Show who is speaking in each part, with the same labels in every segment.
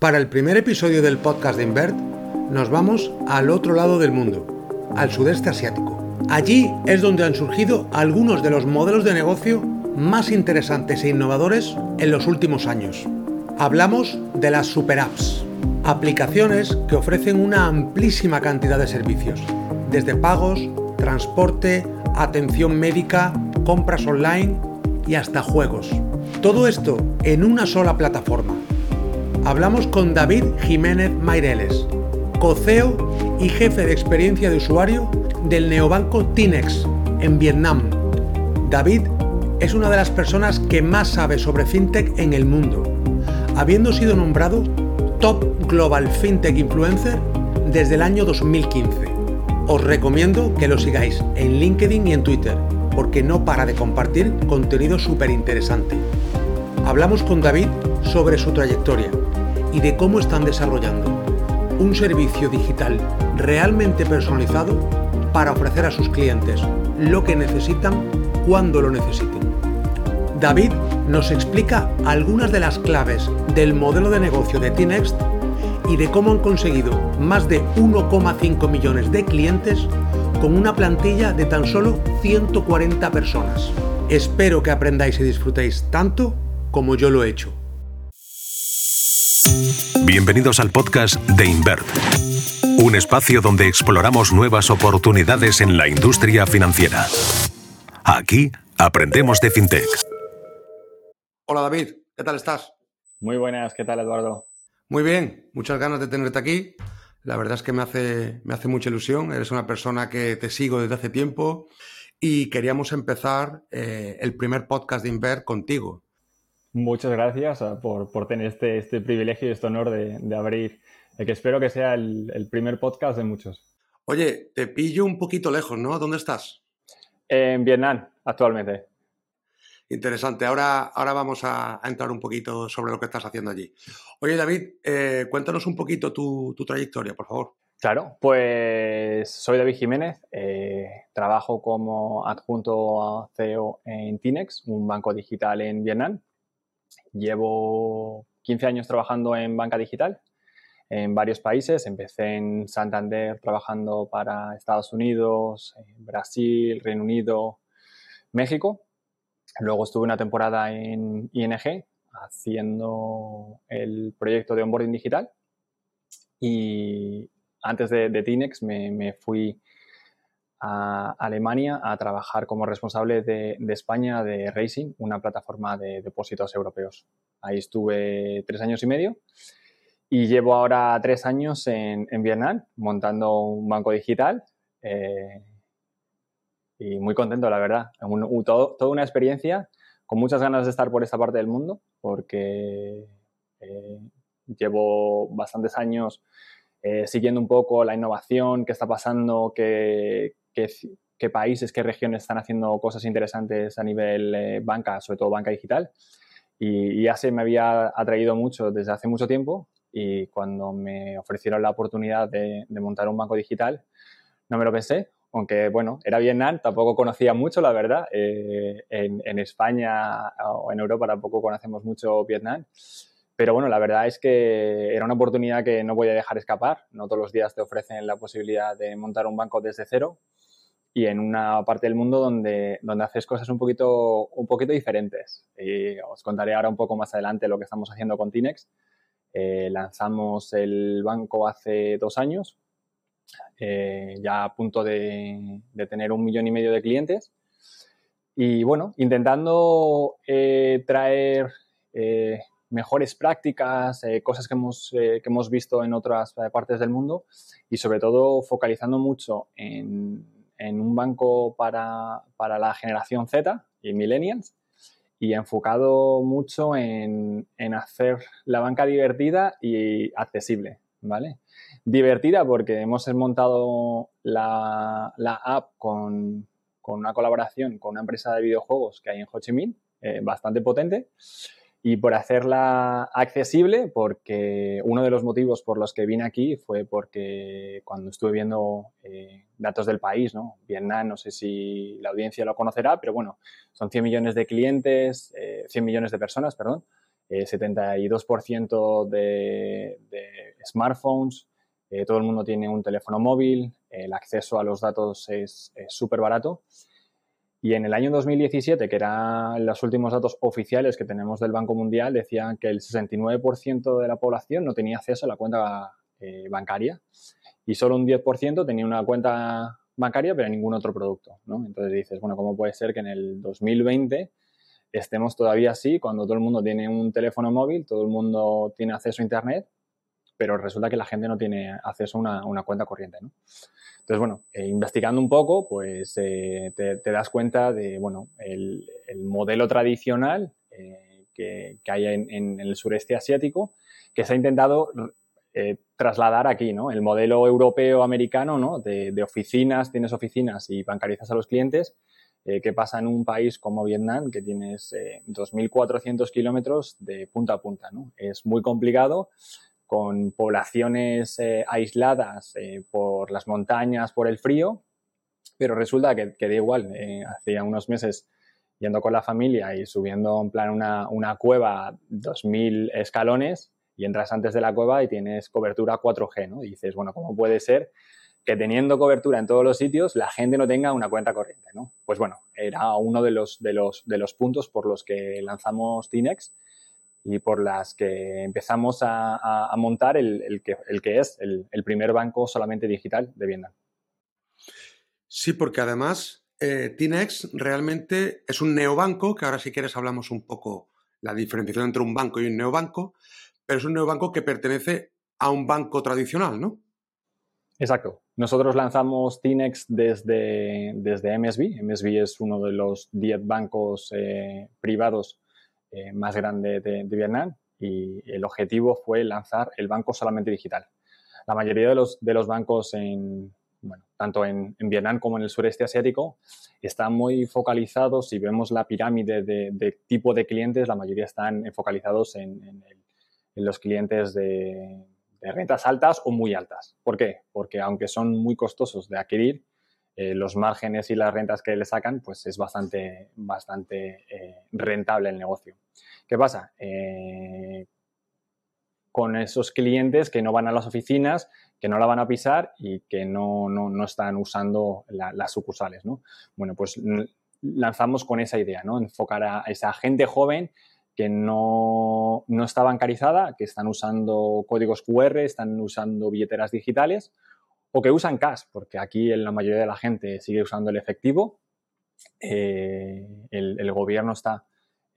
Speaker 1: Para el primer episodio del podcast de Invert, nos vamos al otro lado del mundo, al sudeste asiático. Allí es donde han surgido algunos de los modelos de negocio más interesantes e innovadores en los últimos años. Hablamos de las super apps, aplicaciones que ofrecen una amplísima cantidad de servicios, desde pagos, transporte, atención médica, compras online y hasta juegos. Todo esto en una sola plataforma hablamos con David Jiménez Maireles, coceo y jefe de experiencia de usuario del neobanco Tinex en Vietnam. David es una de las personas que más sabe sobre fintech en el mundo, habiendo sido nombrado Top Global Fintech Influencer desde el año 2015. Os recomiendo que lo sigáis en LinkedIn y en Twitter, porque no para de compartir contenido súper interesante. Hablamos con David sobre su trayectoria, y de cómo están desarrollando un servicio digital realmente personalizado para ofrecer a sus clientes lo que necesitan cuando lo necesiten. David nos explica algunas de las claves del modelo de negocio de T-Next y de cómo han conseguido más de 1,5 millones de clientes con una plantilla de tan solo 140 personas. Espero que aprendáis y disfrutéis tanto como yo lo he hecho.
Speaker 2: Bienvenidos al podcast de Invert, un espacio donde exploramos nuevas oportunidades en la industria financiera. Aquí aprendemos de FinTech.
Speaker 1: Hola David, ¿qué tal estás?
Speaker 3: Muy buenas, ¿qué tal Eduardo?
Speaker 1: Muy bien, muchas ganas de tenerte aquí. La verdad es que me hace, me hace mucha ilusión. Eres una persona que te sigo desde hace tiempo y queríamos empezar eh, el primer podcast de Invert contigo.
Speaker 3: Muchas gracias ah, por, tener este, este, privilegio y este honor de, abrir, el que espero que sea el, primer podcast de muchos.
Speaker 1: Oye, te pillo un poquito lejos, ¿no? ¿Dónde estás?
Speaker 3: En Vietnam, actualmente.
Speaker 1: Interesante. Ahora, ahora vamos a, entrar un poquito sobre lo que estás haciendo allí. Oye, David, eh, cuéntanos un poquito tu, trayectoria, por favor.
Speaker 3: Claro, pues soy David Jiménez, eh, trabajo como adjunto CEO en Tinex, un banco digital en Vietnam. Llevo 15 años trabajando en banca digital en varios países. Empecé en Santander trabajando para Estados Unidos, Brasil, Reino Unido, México. Luego estuve una temporada en ING haciendo el proyecto de onboarding digital. Y antes de, Tinex me fui a Alemania a trabajar como responsable de, España de Racing, una plataforma de depósitos europeos. Ahí estuve tres años y medio y llevo ahora tres años en, Vietnam montando un banco digital eh, y muy contento, la verdad. toda una experiencia con muchas ganas de estar por esta parte del mundo porque eh, llevo bastantes años eh, siguiendo un poco la innovación, qué está pasando, qué, qué, países, qué regiones están haciendo cosas interesantes a nivel eh, banca, sobre todo banca digital. Y, ya se me había atraído mucho desde hace mucho tiempo y cuando me ofrecieron la oportunidad de, montar un banco digital, no me lo pensé, aunque bueno, era Vietnam, tampoco conocía mucho, la verdad. Eh, en, en, España o en Europa tampoco conocemos mucho Vietnam. Pero bueno, la verdad es que era una oportunidad que no voy a dejar escapar. No todos los días te ofrecen la posibilidad de montar un banco desde cero y en una parte del mundo donde, donde haces cosas un poquito, un poquito diferentes. Y os contaré ahora un poco más adelante lo que estamos haciendo con Tinex. Eh, lanzamos el banco hace dos años, eh, ya a punto de, tener un millón y medio de clientes. Y bueno, intentando eh, traer mejores prácticas, cosas que hemos, que hemos visto en otras partes del mundo y sobre todo focalizando mucho en en un banco para, la generación Z y millennials y enfocado mucho en, hacer la banca divertida y accesible, ¿vale? Divertida porque hemos montado la, app con, una colaboración con una empresa de videojuegos que hay en Ho Chi Minh, eh, bastante potente, y por hacerla accesible, porque uno de los motivos por los que vine aquí fue porque cuando estuve viendo eh, datos del país, ¿no? Vietnam, no sé si la audiencia lo conocerá, pero bueno, son 100 millones de clientes, 100 eh, millones de personas, perdón, 72% de, smartphones, todo el mundo tiene un teléfono móvil, el acceso a los datos es súper barato. Y en el año 2017, que eran los últimos datos oficiales que tenemos del Banco Mundial, decían que el 69% de la población no tenía acceso a la cuenta eh, bancaria y solo un 10% tenía una cuenta bancaria, pero ningún otro producto. ¿no? Entonces dices, bueno, ¿cómo puede ser que en el 2020 estemos todavía así cuando todo el mundo tiene un teléfono móvil, todo el mundo tiene acceso a Internet, pero resulta que la gente no tiene acceso a una, una cuenta corriente? ¿no? Entonces, bueno, eh, investigando un poco, pues eh, te, das cuenta de, bueno, el, modelo tradicional eh, que, hay en, el sureste asiático, que se ha intentado trasladar aquí, ¿no? El modelo europeo-americano, ¿no? De, oficinas, tienes oficinas y bancarizas a los clientes, ¿qué pasa en un país como Vietnam, que tienes 2.400 kilómetros de punta a punta, ¿no? Es muy complicado con poblaciones eh, aisladas eh, por las montañas, por el frío, pero resulta que, da igual. Eh, hacía unos meses yendo con la familia y subiendo en plan una, una cueva 2.000 escalones y entras antes de la cueva y tienes cobertura 4G, ¿no? Dices, bueno, ¿cómo puede ser que teniendo cobertura en todos los sitios la gente no tenga una cuenta corriente, ¿no? Pues bueno, era uno de los, de los, de los puntos por los que lanzamos Tinex y por las que empezamos a, montar el, que, el, que, es el, primer banco solamente digital de Vietnam.
Speaker 1: Sí, porque además eh, Tinex realmente es un neobanco, que ahora si quieres hablamos un poco la diferenciación entre un banco y un neobanco, pero es un neobanco que pertenece a un banco tradicional, ¿no?
Speaker 3: Exacto. Nosotros lanzamos Tinex desde, desde MSB. MSB es uno de los 10 bancos eh, privados eh, más grande de, Vietnam y el objetivo fue lanzar el banco solamente digital. La mayoría de los, de bancos en, tanto en, Vietnam como en el sureste asiático, están muy focalizados. Si vemos la pirámide de, tipo de clientes, la mayoría están focalizados en, los clientes de, rentas altas o muy altas. ¿Por qué? Porque aunque son muy costosos de adquirir, eh, los márgenes y las rentas que le sacan, pues es bastante, bastante eh, rentable el negocio. ¿Qué pasa? Eh, con esos clientes que no van a las oficinas, que no la van a pisar y que no, no, están usando las sucursales, ¿no? Bueno, pues lanzamos con esa idea, ¿no? Enfocar a esa gente joven que no, no está bancarizada, que están usando códigos QR, están usando billeteras digitales o que usan cash, porque aquí la mayoría de la gente sigue usando el efectivo. Eh, el, gobierno está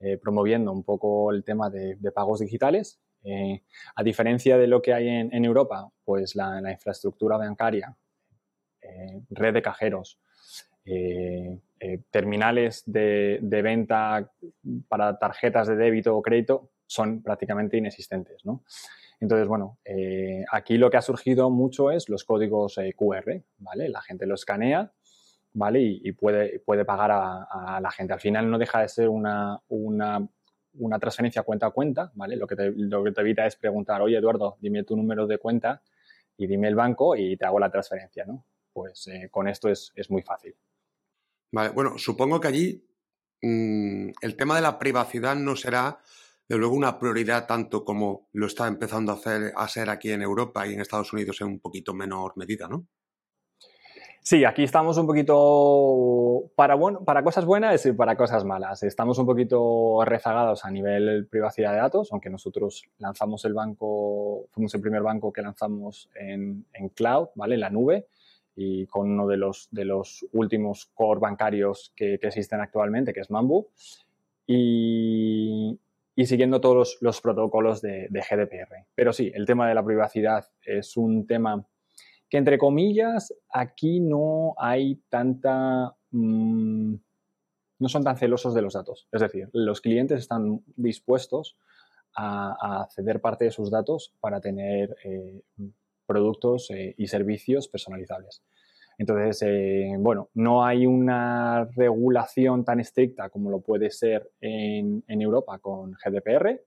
Speaker 3: eh, promoviendo un poco el tema de, pagos digitales. Eh, a diferencia de lo que hay en, Europa, pues la, infraestructura bancaria, red de cajeros, terminales de, venta para tarjetas de débito o crédito son prácticamente inexistentes. Entonces, bueno, eh, aquí lo que ha surgido mucho es los códigos eh, QR, ¿vale? La gente lo escanea, ¿vale? Y, puede, puede pagar a, la gente. Al final no deja de ser una, una, transferencia cuenta a cuenta, ¿vale? Lo que, te, lo que te evita es preguntar, oye, Eduardo, dime tu número de cuenta y dime el banco y te hago la transferencia, ¿no? Pues eh, con esto es, muy fácil.
Speaker 1: Vale, bueno, supongo que allí mm, el tema de la privacidad no será de luego una prioridad tanto como lo está empezando a hacer a ser aquí en Europa y en Estados Unidos en un poquito menor medida, ¿no?
Speaker 3: Sí, aquí estamos un poquito para, bueno, para cosas buenas y para cosas malas. Estamos un poquito rezagados a nivel privacidad de datos, aunque nosotros lanzamos el banco, fuimos el primer banco que lanzamos en, cloud, ¿vale? En la nube y con uno de los, de los últimos core bancarios que, que existen actualmente, que es Mambu. Y, y siguiendo todos los, protocolos de, GDPR. Pero sí, el tema de la privacidad es un tema que, entre comillas, aquí no hay tanta... Mm, no son tan celosos de los datos. Es decir, los clientes están dispuestos a, ceder parte de sus datos para tener eh, productos eh, y servicios personalizables. Entonces, eh, bueno, no hay una regulación tan estricta como lo puede ser en, Europa con GDPR,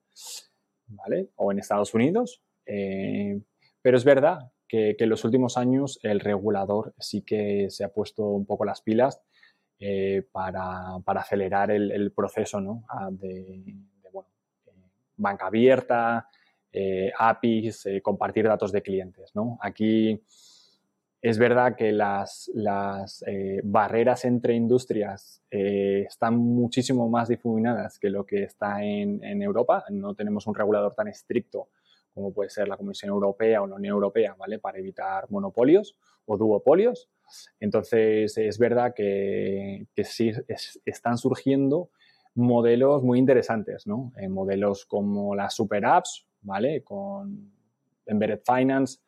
Speaker 3: ¿vale? O en Estados Unidos. Eh, pero es verdad que, en los últimos años el regulador sí que se ha puesto un poco las pilas eh, para, acelerar el, proceso ¿no? de, banca abierta, APIs, compartir datos de clientes. ¿no? Aquí es verdad que las, barreras entre industrias están muchísimo más difuminadas que lo que está en, en, Europa. No tenemos un regulador tan estricto como puede ser la Comisión Europea o la Unión Europea, ¿vale? Para evitar monopolios o duopolios. Entonces, es verdad que, sí están surgiendo modelos muy interesantes, ¿no? Eh, modelos como las super apps, ¿vale? Con Embedded Finance,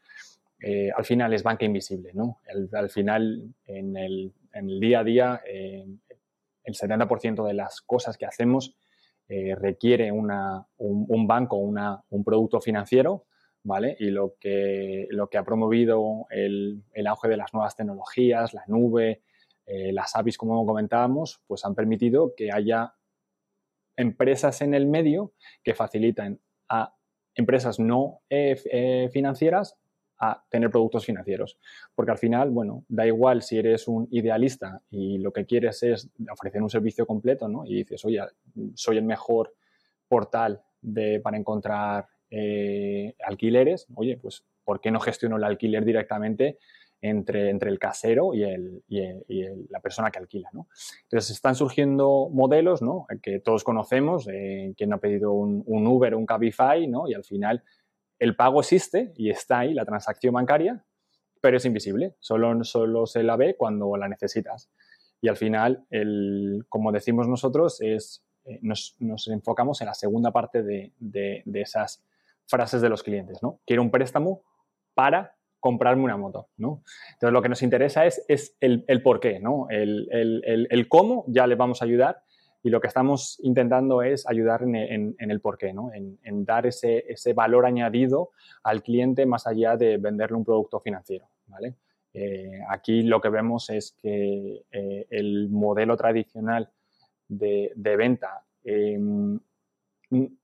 Speaker 3: eh, al final es banca invisible, ¿no? al final, en el, día a día, eh, el 70% de las cosas que hacemos eh, requiere un, banco, un producto financiero, ¿vale? Y lo que, lo que ha promovido el, auge de las nuevas tecnologías, la nube, eh, las APIs, como comentábamos, pues han permitido que haya empresas en el medio que facilitan a empresas no financieras a tener productos financieros. Porque al final, bueno, da igual si eres un idealista y lo que quieres es ofrecer un servicio completo, ¿no? Y dices, oye, soy el mejor portal de, para encontrar eh, alquileres, oye, pues, ¿por qué no gestiono el alquiler directamente entre, entre el casero y, el, y, la persona que alquila, ¿no? Entonces, están surgiendo modelos, ¿no? Que todos conocemos, eh, quien ha pedido un, un Uber, un Cabify, ¿no? Y al final el pago existe y está ahí la transacción bancaria, pero es invisible, solo, solo se la ve cuando la necesitas. Y al final, el, como decimos nosotros, es, eh, nos, enfocamos en la segunda parte de, esas frases de los clientes. ¿no? Quiero un préstamo para comprarme una moto. ¿no? Entonces, lo que nos interesa es, es el, el por qué. ¿no? El, el, cómo ya le vamos a ayudar y lo que estamos intentando es ayudar en, el porqué, ¿no? en, dar ese, valor añadido al cliente más allá de venderle un producto financiero. ¿vale? Eh, aquí lo que vemos es que eh, el modelo tradicional de, venta em,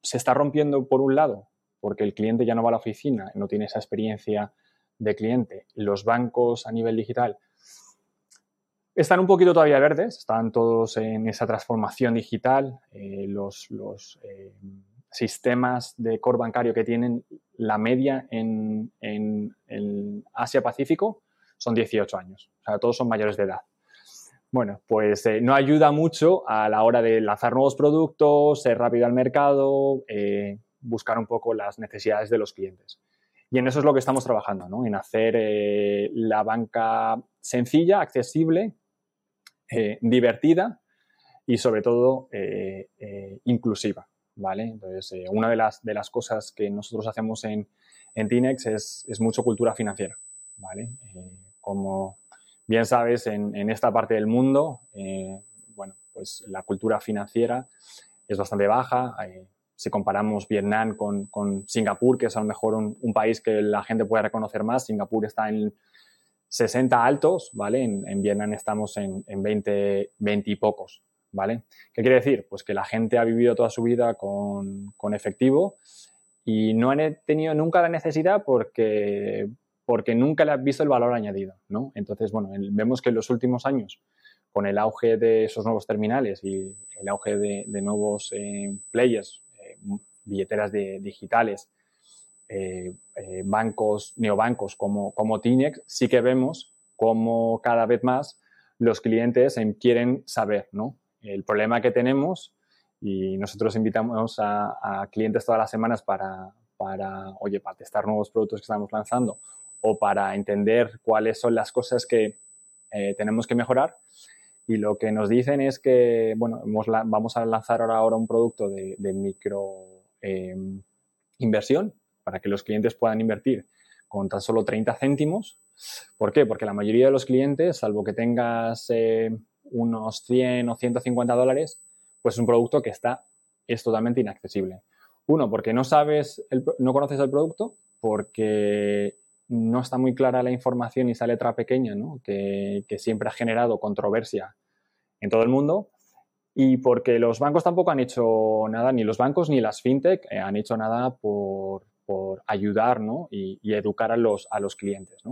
Speaker 3: se está rompiendo por un lado, porque el cliente ya no va a la oficina, no tiene esa experiencia de cliente. Los bancos a nivel digital están un poquito todavía verdes, están todos en esa transformación digital. Eh, los, eh, sistemas de core bancario que tienen la media en, Asia-Pacífico son 18 años. O sea, todos son mayores de edad. Bueno, pues eh, no ayuda mucho a la hora de lanzar nuevos productos, ser rápido al mercado, buscar un poco las necesidades de los clientes. Y en eso es lo que estamos trabajando, ¿no? en hacer la banca sencilla, accesible, eh, divertida y sobre todo eh, eh, inclusiva. ¿vale? Entonces, una de las, de las cosas que nosotros hacemos en, en Tinex es, es mucho cultura financiera. ¿vale? como bien sabes, en, en, esta parte del mundo, bueno, pues la cultura financiera es bastante baja. si comparamos Vietnam con, con, Singapur, que es a lo mejor un, un, país que la gente puede reconocer más, Singapur está en 60 altos, ¿vale? En, Vietnam estamos en, 20, 20 y pocos, ¿vale? ¿Qué quiere decir? Pues que la gente ha vivido toda su vida con, efectivo y no han tenido nunca la necesidad porque, nunca le han visto el valor añadido, ¿no? Entonces, bueno, vemos que en los últimos años, con el auge de esos nuevos terminales y el auge de, nuevos eh, players, eh, billeteras digitales, eh, eh, bancos, neobancos como, como Tinex, sí que vemos como cada vez más los clientes quieren saber ¿no? el problema que tenemos y nosotros invitamos a, clientes todas las semanas para, para, oye, para testar nuevos productos que estamos lanzando o para entender cuáles son las cosas que eh, tenemos que mejorar. Y lo que nos dicen es que, bueno, vamos a lanzar ahora, un producto de, micro inversión para que los clientes puedan invertir con tan solo 30 céntimos. ¿Por qué? Porque la mayoría de los clientes, salvo que tengas eh, unos 100 o 150 dólares, pues es un producto que está, es totalmente inaccesible. Uno, porque no sabes, no conoces el producto, porque no está muy clara la información y esa letra pequeña, ¿no? que, siempre ha generado controversia en todo el mundo. Y porque los bancos tampoco han hecho nada, ni los bancos ni las fintech eh, han hecho nada por, por ayudar y, educar a los, a los clientes.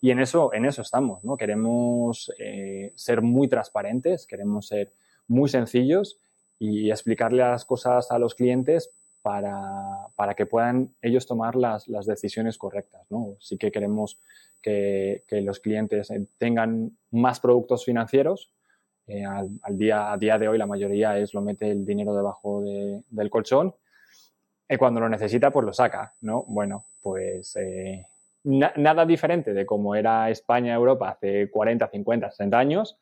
Speaker 3: Y en eso, en eso estamos. ¿no? Queremos eh, ser muy transparentes, queremos ser muy sencillos y explicarle las cosas a los clientes para, que puedan ellos tomar las, decisiones correctas. ¿no? Sí que queremos que, los clientes eh, tengan más productos financieros. Eh, al, día, a día de hoy la mayoría es lo mete el dinero debajo del colchón y cuando lo necesita pues lo saca. ¿no? Bueno, pues eh, nada diferente de como era España, Europa hace 40, 50, 60 años.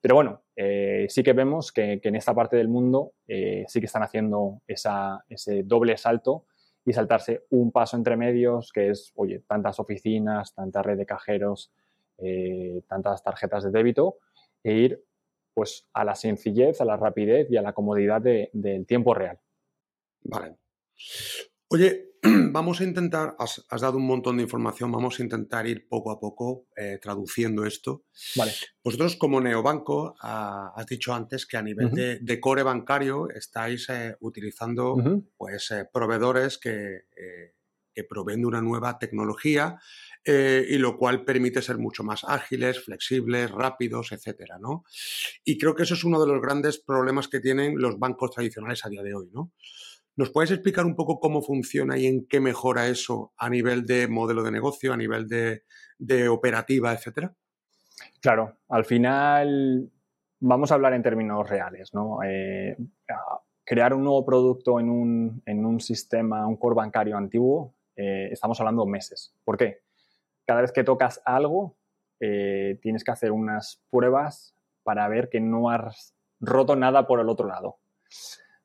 Speaker 3: Pero bueno, eh, sí que vemos que, en esta parte del mundo eh, sí que están haciendo ese doble salto y saltarse un paso entre medios, que es, oye, tantas oficinas, tanta red de cajeros, eh, tantas tarjetas de débito, e ir pues a la sencillez, a la rapidez y a la comodidad del tiempo real.
Speaker 1: Vale. Oye, vamos a intentar, has, dado un montón de información, vamos a intentar ir poco a poco eh, traduciendo esto.
Speaker 3: Vale.
Speaker 1: Vosotros como neobanco, ah, has dicho antes que a nivel de, core bancario estáis eh, utilizando pues, eh, proveedores que, que, proveen de una nueva tecnología y lo cual permite ser mucho más ágiles, flexibles, rápidos, etcétera, ¿no? Y creo que eso es uno de los grandes problemas que tienen los bancos tradicionales a día de hoy, ¿no? ¿Nos puedes explicar un poco cómo funciona y en qué mejora eso a nivel de modelo de negocio, a nivel de, operativa, etcétera?
Speaker 3: Claro, al final vamos a hablar en términos reales, ¿no? Eh, crear un nuevo producto en un, sistema, un core bancario antiguo, eh, estamos hablando meses. ¿Por qué? Cada vez que tocas algo, eh, tienes que hacer unas pruebas para ver que no has roto nada por el otro lado.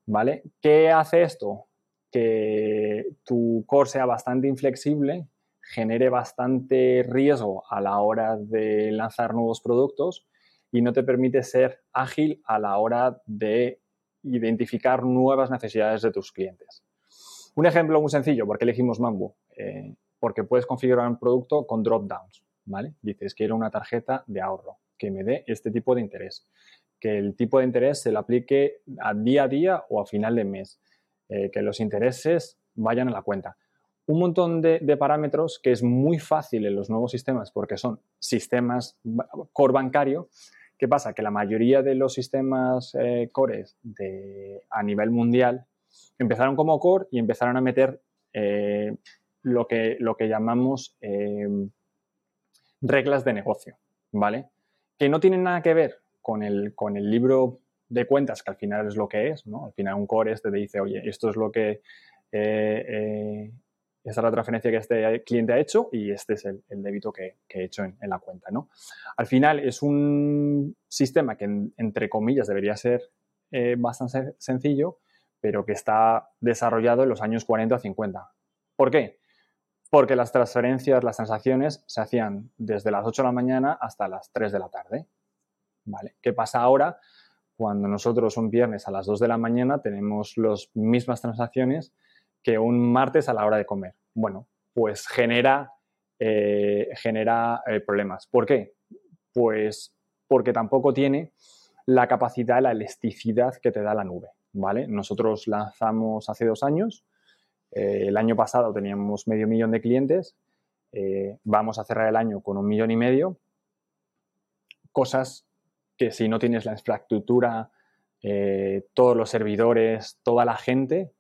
Speaker 3: ¿Vale? ¿Qué hace esto? Que tu core sea bastante inflexible, genere bastante riesgo a la hora de lanzar nuevos productos y no te permite ser ágil a la hora de identificar nuevas necesidades de tus clientes. Un ejemplo muy sencillo, ¿por qué elegimos Mambo? Eh, porque puedes configurar un producto con drop-downs, ¿vale? Dices, quiero una tarjeta de ahorro que me dé este tipo de interés que el tipo de interés se le aplique a día a día o a final de mes, eh, que los intereses vayan a la cuenta. Un montón de, parámetros que es muy fácil en los nuevos sistemas porque son sistemas core bancario. ¿Qué pasa? Que la mayoría de los sistemas eh, cores a nivel mundial empezaron como core y empezaron a meter eh, lo, que, lo que llamamos reglas de negocio, ¿vale? Que no tienen nada que ver con el, con el libro de cuentas, que al final es lo que es, ¿no? Al final un core este te dice, oye, esto es lo que, eh, eh, esta es la transferencia que este cliente ha hecho y este es el, débito que, he hecho en, la cuenta, ¿no? Al final es un sistema que, entre comillas, debería ser eh, bastante sencillo, pero que está desarrollado en los años 40 o 50. ¿Por qué? Porque las transferencias, las transacciones se hacían desde las 8 de la mañana hasta las 3 de la tarde. ¿Qué pasa ahora cuando nosotros un viernes a las 2 de la mañana tenemos las mismas transacciones que un martes a la hora de comer? Bueno, pues genera, eh, genera eh, problemas. ¿Por qué? Pues porque tampoco tiene la capacidad, la elasticidad que te da la nube, ¿vale? Nosotros lanzamos hace dos años, eh, el año pasado teníamos medio millón de clientes, vamos a cerrar el año con un millón y medio, cosas que si no tienes la infraestructura, eh, todos los servidores, toda la gente,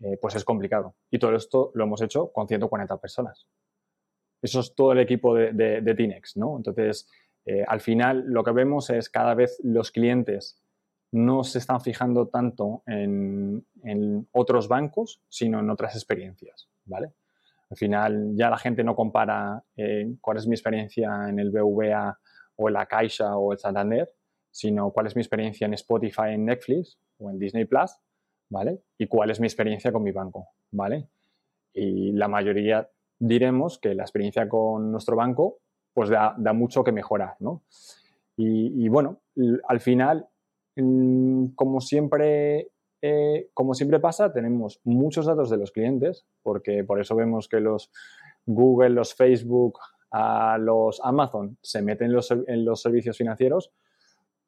Speaker 3: eh, pues es complicado. Y todo esto lo hemos hecho con 140 personas. Eso es todo el equipo de, de, Tinex, ¿no? Entonces, eh, al final lo que vemos es cada vez los clientes no se están fijando tanto en, otros bancos, sino en otras experiencias, ¿vale? Al final ya la gente no compara cuál es mi experiencia en el BVA o la Caixa o el Santander, sino cuál es mi experiencia en Spotify, en Netflix o en Disney Plus, ¿vale? Y cuál es mi experiencia con mi banco, ¿vale? Y la mayoría diremos que la experiencia con nuestro banco pues da, mucho que mejorar, ¿no? Y, bueno, al final, mm, como siempre, eh, como siempre pasa, tenemos muchos datos de los clientes, porque por eso vemos que los Google, los Facebook, a los Amazon se meten en los, servicios financieros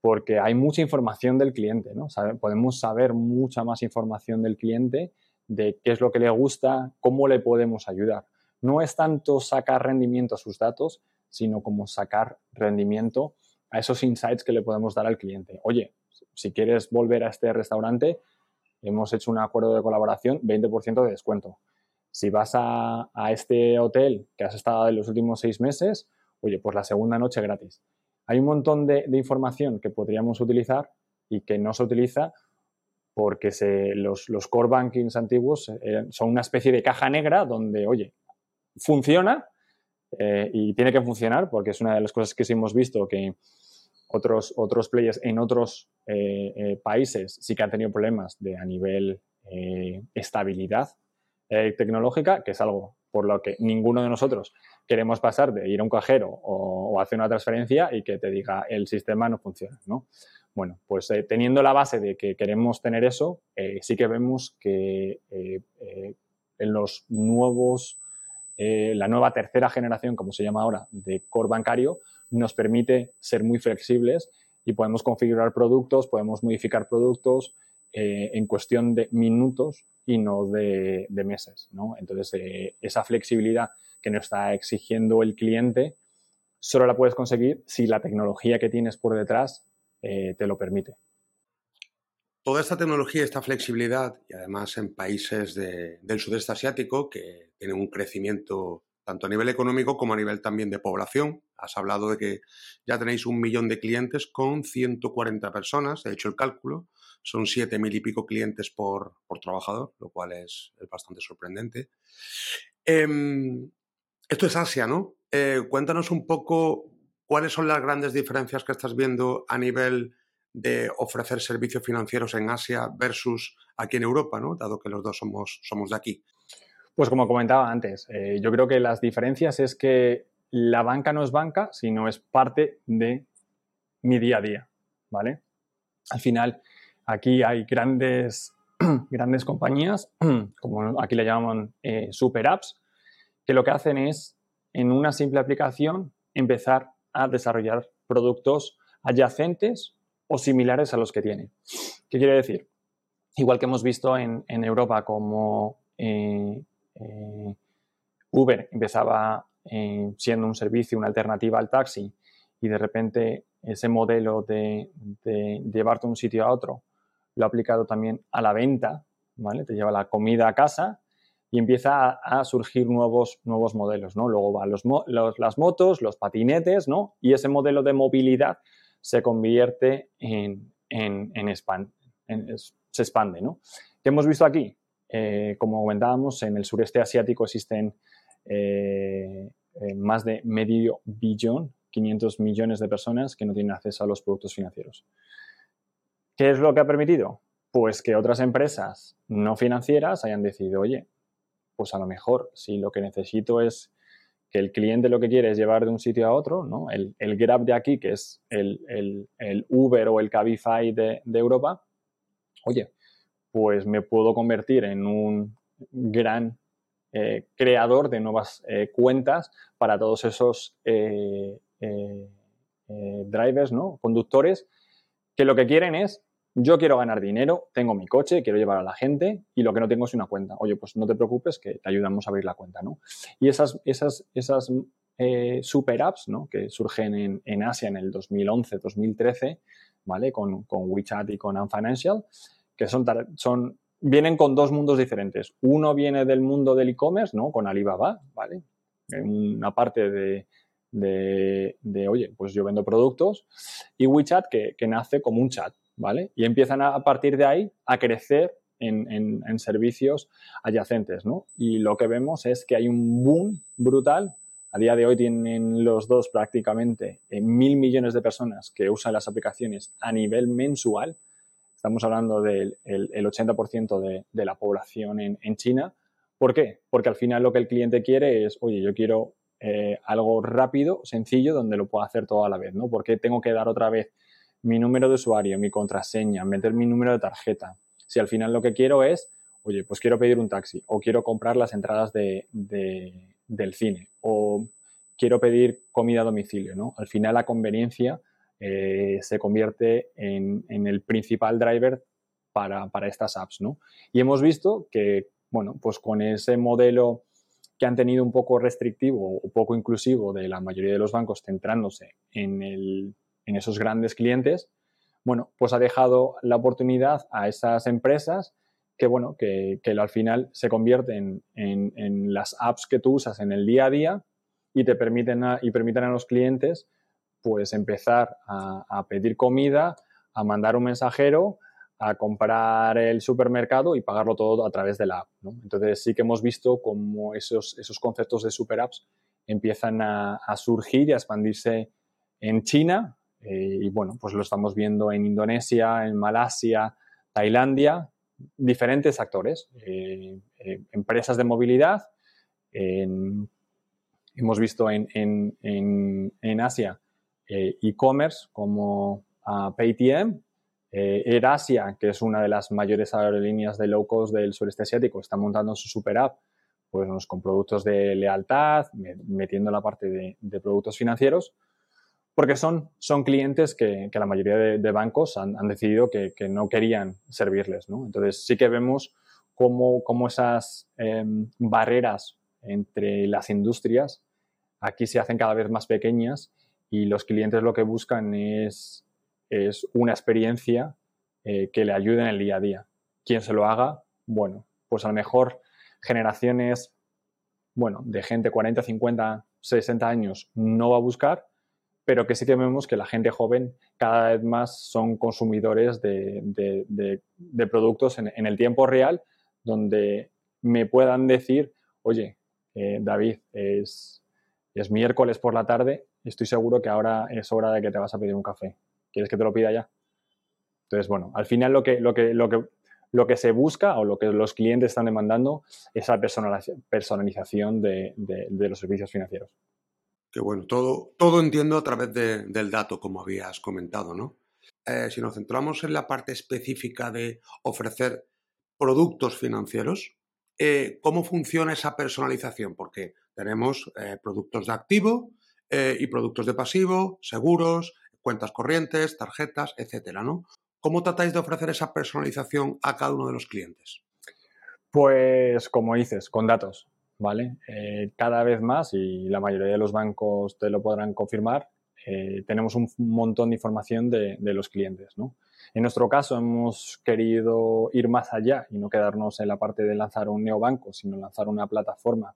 Speaker 3: porque hay mucha información del cliente, ¿no? podemos saber mucha más información del cliente de qué es lo que le gusta, cómo le podemos ayudar. No es tanto sacar rendimiento a sus datos, sino como sacar rendimiento a esos insights que le podemos dar al cliente. Oye, si quieres volver a este restaurante, hemos hecho un acuerdo de colaboración, 20% de descuento. Si vas a, este hotel que has estado en los últimos seis meses, oye, pues la segunda noche gratis. Hay un montón de, información que podríamos utilizar y que no se utiliza porque los, core bankings antiguos eh, son una especie de caja negra donde, oye, funciona eh, y tiene que funcionar porque es una de las cosas que sí hemos visto que otros, otros players en otros eh, países sí que han tenido problemas de a nivel estabilidad tecnológica, que es algo por lo que ninguno de nosotros queremos pasar de ir a un cajero o, hacer una transferencia y que te diga el sistema no funciona, ¿no? Bueno, pues eh, teniendo la base de que queremos tener eso, eh, sí que vemos que eh, en los nuevos, la nueva tercera generación, como se llama ahora, de core bancario, nos permite ser muy flexibles y podemos configurar productos, podemos modificar productos en cuestión de minutos y no de, meses. ¿no? Entonces, esa flexibilidad que nos está exigiendo el cliente, solo la puedes conseguir si la tecnología que tienes por detrás eh, te lo permite.
Speaker 1: Toda esta tecnología, esta flexibilidad, y además en países del sudeste asiático que tienen un crecimiento tanto a nivel económico como a nivel también de población. Has hablado de que ya tenéis un millón de clientes con 140 personas, he hecho el cálculo, son siete mil y pico clientes por, trabajador, lo cual es, bastante sorprendente. Em, esto es Asia, ¿no? Eh, cuéntanos un poco ¿Cuáles son las grandes diferencias que estás viendo a nivel de ofrecer servicios financieros en Asia versus aquí en Europa, ¿no? dado que los dos somos, somos de aquí?
Speaker 3: Pues como comentaba antes, eh, yo creo que las diferencias es que la banca no es banca, sino es parte de mi día a día, ¿vale? Al final, aquí hay grandes, grandes compañías, como aquí le llaman eh, super apps, que lo que hacen es, en una simple aplicación, empezar a desarrollar productos adyacentes o similares a los que tiene. ¿Qué quiere decir? Igual que hemos visto en, Europa como eh, eh, Uber empezaba eh, siendo un servicio, una alternativa al taxi, y de repente ese modelo de, llevarte de un sitio a otro lo ha aplicado también a la venta, ¿vale? Te lleva la comida a casa y empieza a, surgir nuevos, nuevos modelos, ¿no? Luego van las motos, los patinetes, ¿no? Y ese modelo de movilidad se convierte en, en, se expande, ¿no? ¿Qué hemos visto aquí? Eh, como comentábamos, en el sureste asiático existen eh, eh, más de medio billón, 500 millones de personas que no tienen acceso a los productos financieros. ¿Qué es lo que ha permitido? Pues que otras empresas no financieras hayan decidido, oye, pues a lo mejor si lo que necesito es que el cliente lo que quiere es llevar de un sitio a otro, ¿no? el, Grab de aquí, que es el, Uber o el Cabify de, Europa, oye, pues me puedo convertir en un gran eh, creador de nuevas eh, cuentas para todos esos eh, drivers, ¿no? conductores, que lo que quieren es yo quiero ganar dinero, tengo mi coche, quiero llevar a la gente y lo que no tengo es una cuenta. Oye, pues no te preocupes que te ayudamos a abrir la cuenta, ¿no? Y esas, esas, esas super apps, ¿no? Que surgen en, Asia en el 2011, 2013, ¿vale? Con, con WeChat y con Unfinancial, que son, son, vienen con dos mundos diferentes. Uno viene del mundo del e-commerce, ¿no? Con Alibaba, ¿vale? Una parte de, de, oye, pues yo vendo productos, y WeChat que, que nace como un chat, ¿vale? Y empiezan a, partir de ahí a crecer en, servicios adyacentes, ¿no? Y lo que vemos es que hay un boom brutal. A día de hoy tienen los dos prácticamente eh, mil millones de personas que usan las aplicaciones a nivel mensual. Estamos hablando del el, 80% de, de, la población en, en China. ¿Por qué? Porque al final lo que el cliente quiere es, oye, yo quiero eh, algo rápido, sencillo, donde lo pueda hacer todo a la vez, ¿no? Porque tengo que dar otra vez mi número de usuario, mi contraseña, meter mi número de tarjeta. Si al final lo que quiero es, oye, pues quiero pedir un taxi o quiero comprar las entradas de, del cine o quiero pedir comida a domicilio, ¿no? Al final la conveniencia eh, se convierte en, el principal driver para, para, estas apps, ¿no? Y hemos visto que, bueno, pues con ese modelo que han tenido un poco restrictivo o poco inclusivo de la mayoría de los bancos centrándose en el en esos grandes clientes, bueno, pues ha dejado la oportunidad a esas empresas que, bueno, que, al final se convierten en, las apps que tú usas en el día a día y te permiten y permiten a los clientes pues empezar a, pedir comida, a mandar un mensajero, a comprar el supermercado y pagarlo todo a través de la app. Entonces sí que hemos visto cómo esos, esos conceptos de super apps empiezan a, surgir y a expandirse en China eh, y bueno, pues lo estamos viendo en Indonesia, en Malasia, Tailandia, diferentes actores, eh, eh, empresas de movilidad, hemos visto en, en, Asia e-commerce como Paytm, AirAsia, que es una de las mayores aerolíneas de low cost del sureste asiático, está montando su super app pues, con productos de lealtad, metiendo la parte de, productos financieros, porque son, son clientes que, la mayoría de, bancos han, decidido que, no querían servirles. Entonces sí que vemos cómo, esas em, barreras entre las industrias aquí se hacen cada vez más pequeñas y los clientes lo que buscan es, es una experiencia eh, que le ayude en el día a día. Quien se lo haga, bueno, pues a lo mejor generaciones, bueno, de gente 40, 50, 60 años no va a buscar, pero que sí que vemos que la gente joven cada vez más son consumidores de, productos en, el tiempo real, donde me puedan decir, oye, eh, David, es, es miércoles por la tarde, estoy seguro que ahora es hora de que te vas a pedir un café. ¿Quieres que te lo pida ya? Entonces, bueno, al final lo que, lo que, lo que lo que se busca o lo que los clientes están demandando es la personalización de, los servicios financieros.
Speaker 1: Qué bueno, todo, todo entiendo a través del dato, como habías comentado, ¿no? Eh, si nos centramos en la parte específica de ofrecer productos financieros, eh, ¿cómo funciona esa personalización? Porque tenemos eh, productos de activo y productos de pasivo, seguros, cuentas corrientes, tarjetas, etcétera, ¿no? ¿Cómo tratáis de ofrecer esa personalización a cada uno de los clientes?
Speaker 3: Pues como dices, con datos, ¿vale? Eh, cada vez más, y la mayoría de los bancos te lo podrán confirmar, eh, tenemos un montón de información de, los clientes, ¿no? En nuestro caso hemos querido ir más allá y no quedarnos en la parte de lanzar un neobanco, sino lanzar una plataforma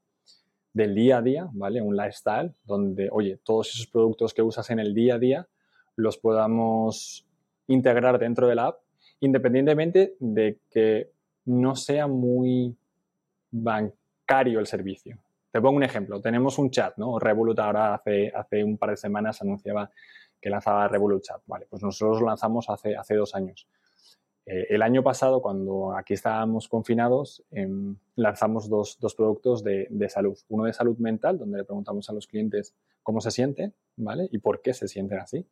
Speaker 3: del día a día, ¿vale? Un lifestyle donde, oye, todos esos productos que usas en el día a día los podamos integrar dentro de la app, independientemente de que no sea muy bancario el servicio. Te pongo un ejemplo. Tenemos un chat, ¿no? Revolut ahora hace, hace un par de semanas anunciaba que lanzaba Revolut Chat. Vale, pues nosotros lo lanzamos hace, hace dos años. Eh, el año pasado, cuando aquí estábamos confinados, em, lanzamos dos, dos productos de, de, salud. Uno de salud mental, donde le preguntamos a los clientes cómo se sienten, ¿vale? Y por qué se sienten así.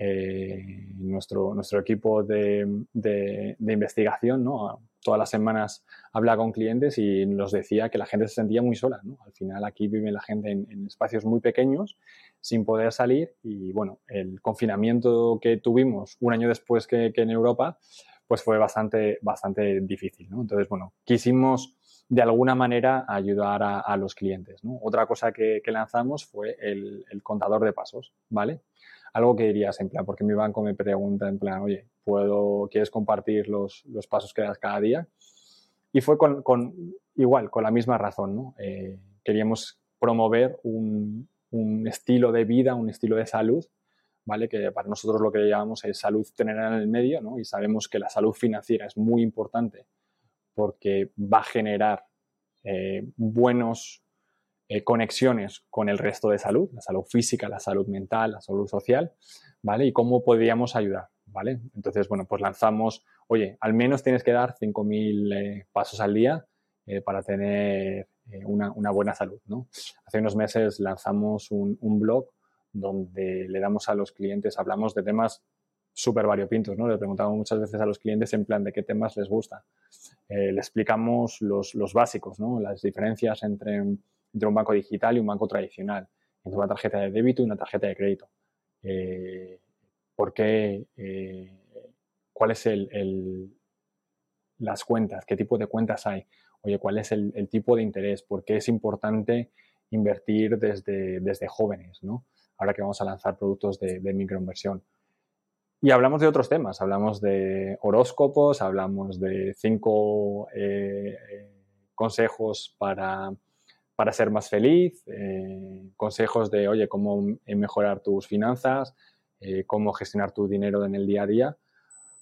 Speaker 3: Eh, nuestro, nuestro equipo de, de, investigación, ¿no? Todas las semanas habla con clientes y nos decía que la gente se sentía muy sola, ¿no? Al final aquí vive la gente en, espacios muy pequeños, sin poder salir y, bueno, el confinamiento que tuvimos un año después que, en Europa, pues fue bastante, bastante difícil, ¿no? Entonces, bueno, quisimos de alguna manera ayudar a, los clientes. Otra cosa que, lanzamos fue el, el contador de pasos, ¿vale? Algo que dirías en plan, porque mi banco me pregunta en plan, oye, ¿puedo, ¿quieres compartir los, los pasos que das cada día? Y fue con, con igual, con la misma razón, ¿no? Eh, queríamos promover un, un, estilo de vida, un estilo de salud, ¿vale? Que para nosotros lo que llamamos es salud tener en el medio, ¿no? Y sabemos que la salud financiera es muy importante porque va a generar eh, buenos eh, conexiones con el resto de salud, la salud física, la salud mental, la salud social, ¿vale? Y cómo podríamos ayudar, ¿vale? Entonces, bueno, pues lanzamos, oye, al menos tienes que dar 5.000 eh, pasos al día eh, para tener una, buena salud, ¿no? Hace unos meses lanzamos un, blog donde le damos a los clientes, hablamos de temas súper variopintos, ¿no? Le preguntamos muchas veces a los clientes en plan de qué temas les gusta. le explicamos los, los básicos, ¿no? Las diferencias entre entre un banco digital y un banco tradicional, entre una tarjeta de débito y una tarjeta de crédito. Eh, ¿Por qué? Eh, ¿Cuál es el, las cuentas? ¿Qué tipo de cuentas hay? Oye, ¿cuál es el, tipo de interés? ¿Por qué es importante invertir desde, desde jóvenes? ¿no? Ahora que vamos a lanzar productos de, de microinversión. y hablamos de otros temas, hablamos de horóscopos, hablamos de cinco eh, consejos para, ser más feliz, eh, consejos de, oye, cómo mejorar tus finanzas, eh, cómo gestionar tu dinero en el día a día.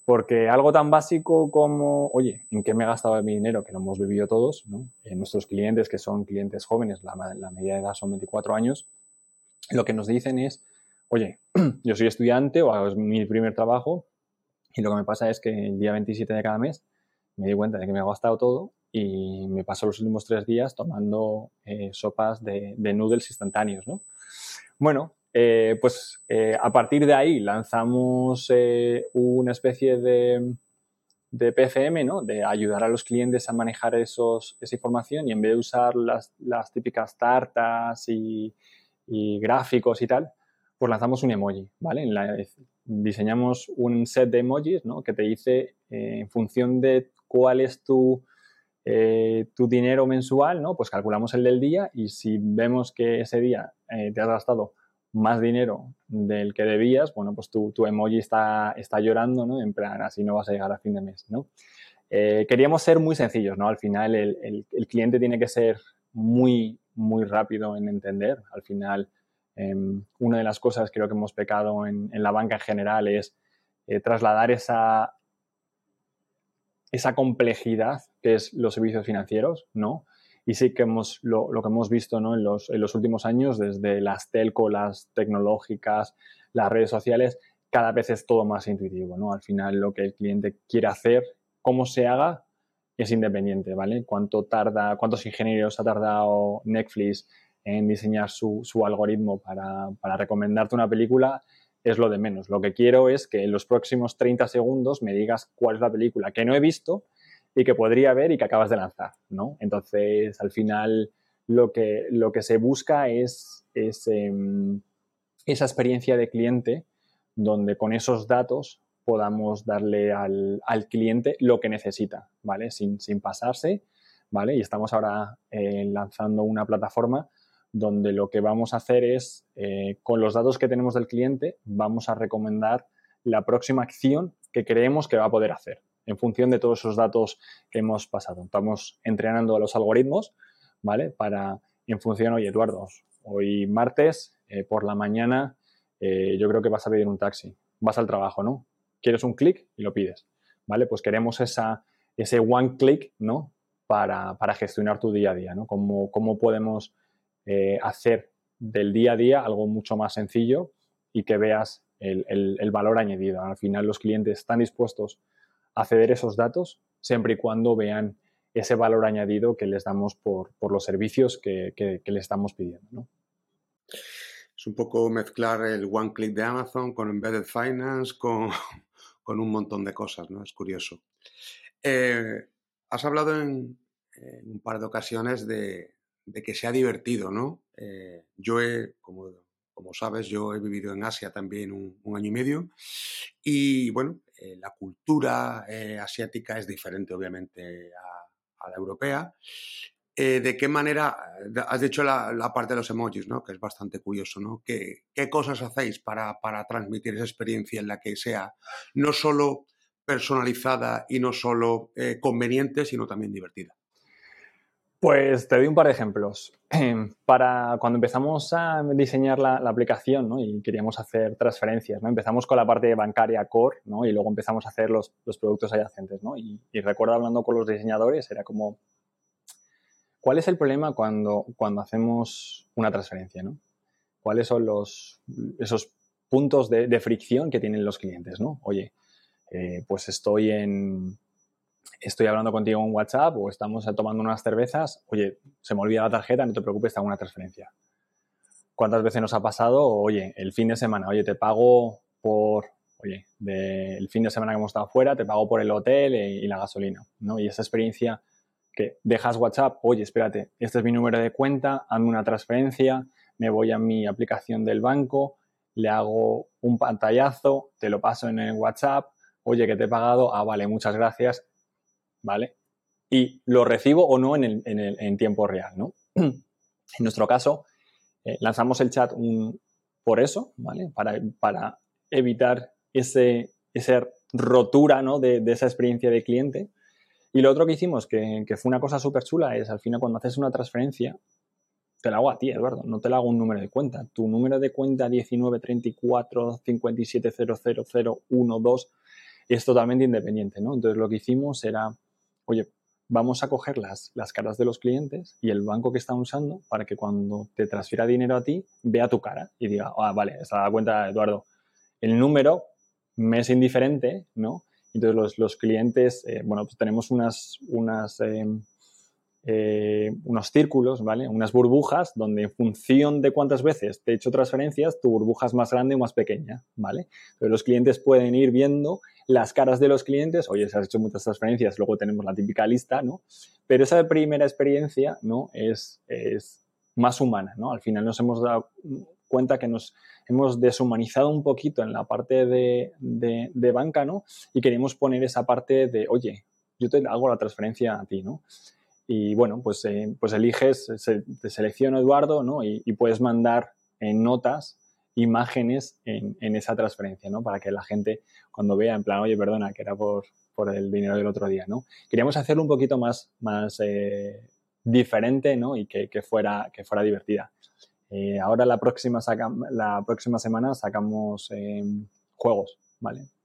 Speaker 3: Porque algo tan básico como, oye, ¿en qué me he gastado mi dinero? Que lo hemos vivido todos, ¿no? nuestros clientes, que son clientes jóvenes, la, la media de edad son 24 años, lo que nos dicen es, oye, yo soy estudiante o es mi primer trabajo y lo que me pasa es que el día 27 de cada mes me di cuenta de que me ha gastado todo y me paso los últimos tres días tomando eh, sopas de, noodles instantáneos, ¿no? Bueno, eh, pues eh, a partir de ahí lanzamos una especie de, PFM, ¿no? De ayudar a los clientes a manejar esa información y en vez de usar las, típicas tartas y, gráficos y tal, pues lanzamos un emoji, ¿vale? diseñamos un set de emojis, ¿no? Que te dice en función de cuál es tu, eh, tu dinero mensual, ¿no? Pues calculamos el del día y si vemos que ese día eh, te has gastado más dinero del que debías, bueno, pues tu, emoji está, está llorando, ¿no? En plan, así no vas a llegar a fin de mes, ¿no? queríamos ser muy sencillos, ¿no? Al final el, el, cliente tiene que ser muy, muy rápido en entender. Al final Em, una de las cosas creo que hemos pecado en, la banca en general es eh, trasladar esa, esa complejidad es los servicios financieros, ¿no? Y sí que hemos, lo, que hemos visto ¿no? en, los, en, los, últimos años, desde las telco, las tecnológicas, las redes sociales, cada vez es todo más intuitivo, ¿no? Al final lo que el cliente quiere hacer, cómo se haga, es independiente, ¿vale? Cuánto tarda, cuántos ingenieros ha tardado Netflix en diseñar su, algoritmo para, recomendarte una película es lo de menos. Lo que quiero es que en los próximos 30 segundos me digas cuál es la película que no he visto y que podría ver y que acabas de lanzar, ¿no? Entonces, al final, lo que, lo que se busca es, em, esa experiencia de cliente donde con esos datos podamos darle al, cliente lo que necesita, ¿vale? Sin, pasarse, ¿vale? Y estamos ahora eh, lanzando una plataforma donde lo que vamos a hacer es, eh, con los datos que tenemos del cliente, vamos a recomendar la próxima acción que creemos que va a poder hacer en función de todos esos datos que hemos pasado. Estamos entrenando a los algoritmos, ¿vale? Para, en función, oye, Eduardo, hoy martes, eh, por la mañana, eh, yo creo que vas a pedir un taxi. Vas al trabajo, ¿no? Quieres un clic y lo pides, ¿vale? Pues queremos esa, ese one click, ¿no? Para, gestionar tu día a día, ¿no? Cómo, cómo podemos eh, hacer del día a día algo mucho más sencillo y que veas el, valor añadido. Al final los clientes están dispuestos a ceder esos datos siempre y cuando vean ese valor añadido que les damos por, los servicios que, que, les estamos pidiendo.
Speaker 1: Es un poco mezclar el one click de Amazon con Embedded Finance, con, un montón de cosas, ¿no? Es curioso. Eh, has hablado en, un par de ocasiones de, de que sea divertido, ¿no? Eh, yo he, como, sabes, yo he vivido en Asia también un, año y medio y, bueno, eh, la cultura eh, asiática es diferente, obviamente, a, la europea. ¿De qué manera, has dicho la, parte de los emojis, ¿no? que es bastante curioso, ¿no? ¿Qué, cosas hacéis para, transmitir esa experiencia en la que sea no solo personalizada y no solo conveniente, sino también divertida?
Speaker 3: Pues te doy un par de ejemplos. Para cuando empezamos a diseñar la, aplicación ¿no? y queríamos hacer transferencias, ¿no? empezamos con la parte bancaria core ¿no? y luego empezamos a hacer los, productos adyacentes. ¿no? Y, recuerdo hablando con los diseñadores, era como, ¿cuál es el problema cuando, cuando hacemos una transferencia? ¿no? ¿Cuáles son los, esos puntos de, fricción que tienen los clientes? ¿no? Oye, eh, pues estoy en, estoy hablando contigo en WhatsApp o estamos tomando unas cervezas, oye, se me olvida la tarjeta, no te preocupes, te hago una transferencia. ¿Cuántas veces nos ha pasado? Oye, el fin de semana, oye, te pago por, oye, el fin de semana que hemos estado fuera, te pago por el hotel y, la gasolina, ¿no? Y esa experiencia que dejas WhatsApp, oye, espérate, este es mi número de cuenta, hazme una transferencia, me voy a mi aplicación del banco, le hago un pantallazo, te lo paso en el WhatsApp, oye, que te he pagado, ah, vale, muchas gracias, ¿vale? Y lo recibo o no en, tiempo real, ¿no? en nuestro caso, eh, lanzamos el chat por eso, ¿vale? Para, evitar ese, esa rotura ¿no? de, esa experiencia de cliente. Y lo otro que hicimos, que, que fue una cosa súper chula, es al final cuando haces una transferencia, te la hago a ti, Eduardo, no te la hago un número de cuenta. Tu número de cuenta 1934 57000012 es totalmente independiente, ¿no? Entonces lo que hicimos era, oye, vamos a coger las, las caras de los clientes y el banco que están usando para que cuando te transfiera dinero a ti, vea tu cara y diga, ah, vale, está la cuenta, Eduardo. El número me es indiferente, ¿no? Entonces los, clientes, eh, bueno, pues tenemos unas, unas em, eh, unos círculos, ¿vale? Unas burbujas donde en función de cuántas veces te he hecho transferencias, tu burbuja es más grande o más pequeña, ¿vale? Entonces los clientes pueden ir viendo las caras de los clientes, oye, se has hecho muchas transferencias, luego tenemos la típica lista, ¿no? Pero esa primera experiencia, ¿no? Es, es más humana, ¿no? Al final nos hemos dado cuenta que nos hemos deshumanizado un poquito en la parte de, de, de banca, ¿no? Y queremos poner esa parte de, oye, yo te hago la transferencia a ti, ¿no? Y bueno, pues, eh, pues eliges, te selecciono Eduardo, ¿no? Y, puedes mandar en notas imágenes en, en, esa transferencia, ¿no? Para que la gente cuando vea en plan, oye, perdona, que era por, por el dinero del otro día, ¿no? Queríamos hacerlo un poquito más, más eh, diferente, ¿no? Y que, que, fuera, que fuera divertida. Eh, ahora la próxima, saca, la próxima semana sacamos juegos,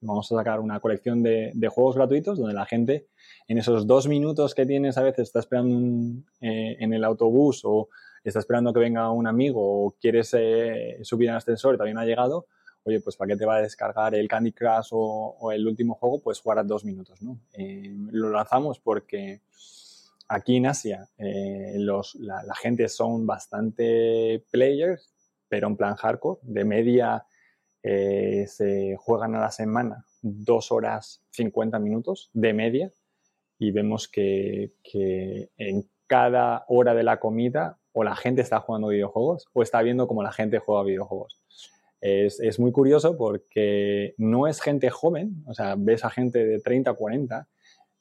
Speaker 3: Vamos a sacar una colección de, juegos gratuitos donde la gente en esos dos minutos que tienes a veces está esperando eh, en el autobús o está esperando que venga un amigo o quieres eh, subir al ascensor y no ha llegado, oye, pues ¿para qué te va a descargar el Candy Crush o, el último juego? Pues jugar a dos minutos. Eh, lo lanzamos porque aquí en Asia la, la, gente son bastante players, pero en plan hardcore, de media se juegan a la semana dos horas 50 minutos de media y vemos que, en cada hora de la comida o la gente está jugando videojuegos o está viendo cómo la gente juega videojuegos. Es, muy curioso porque no es gente joven, o sea, ves a gente de 30 a 40.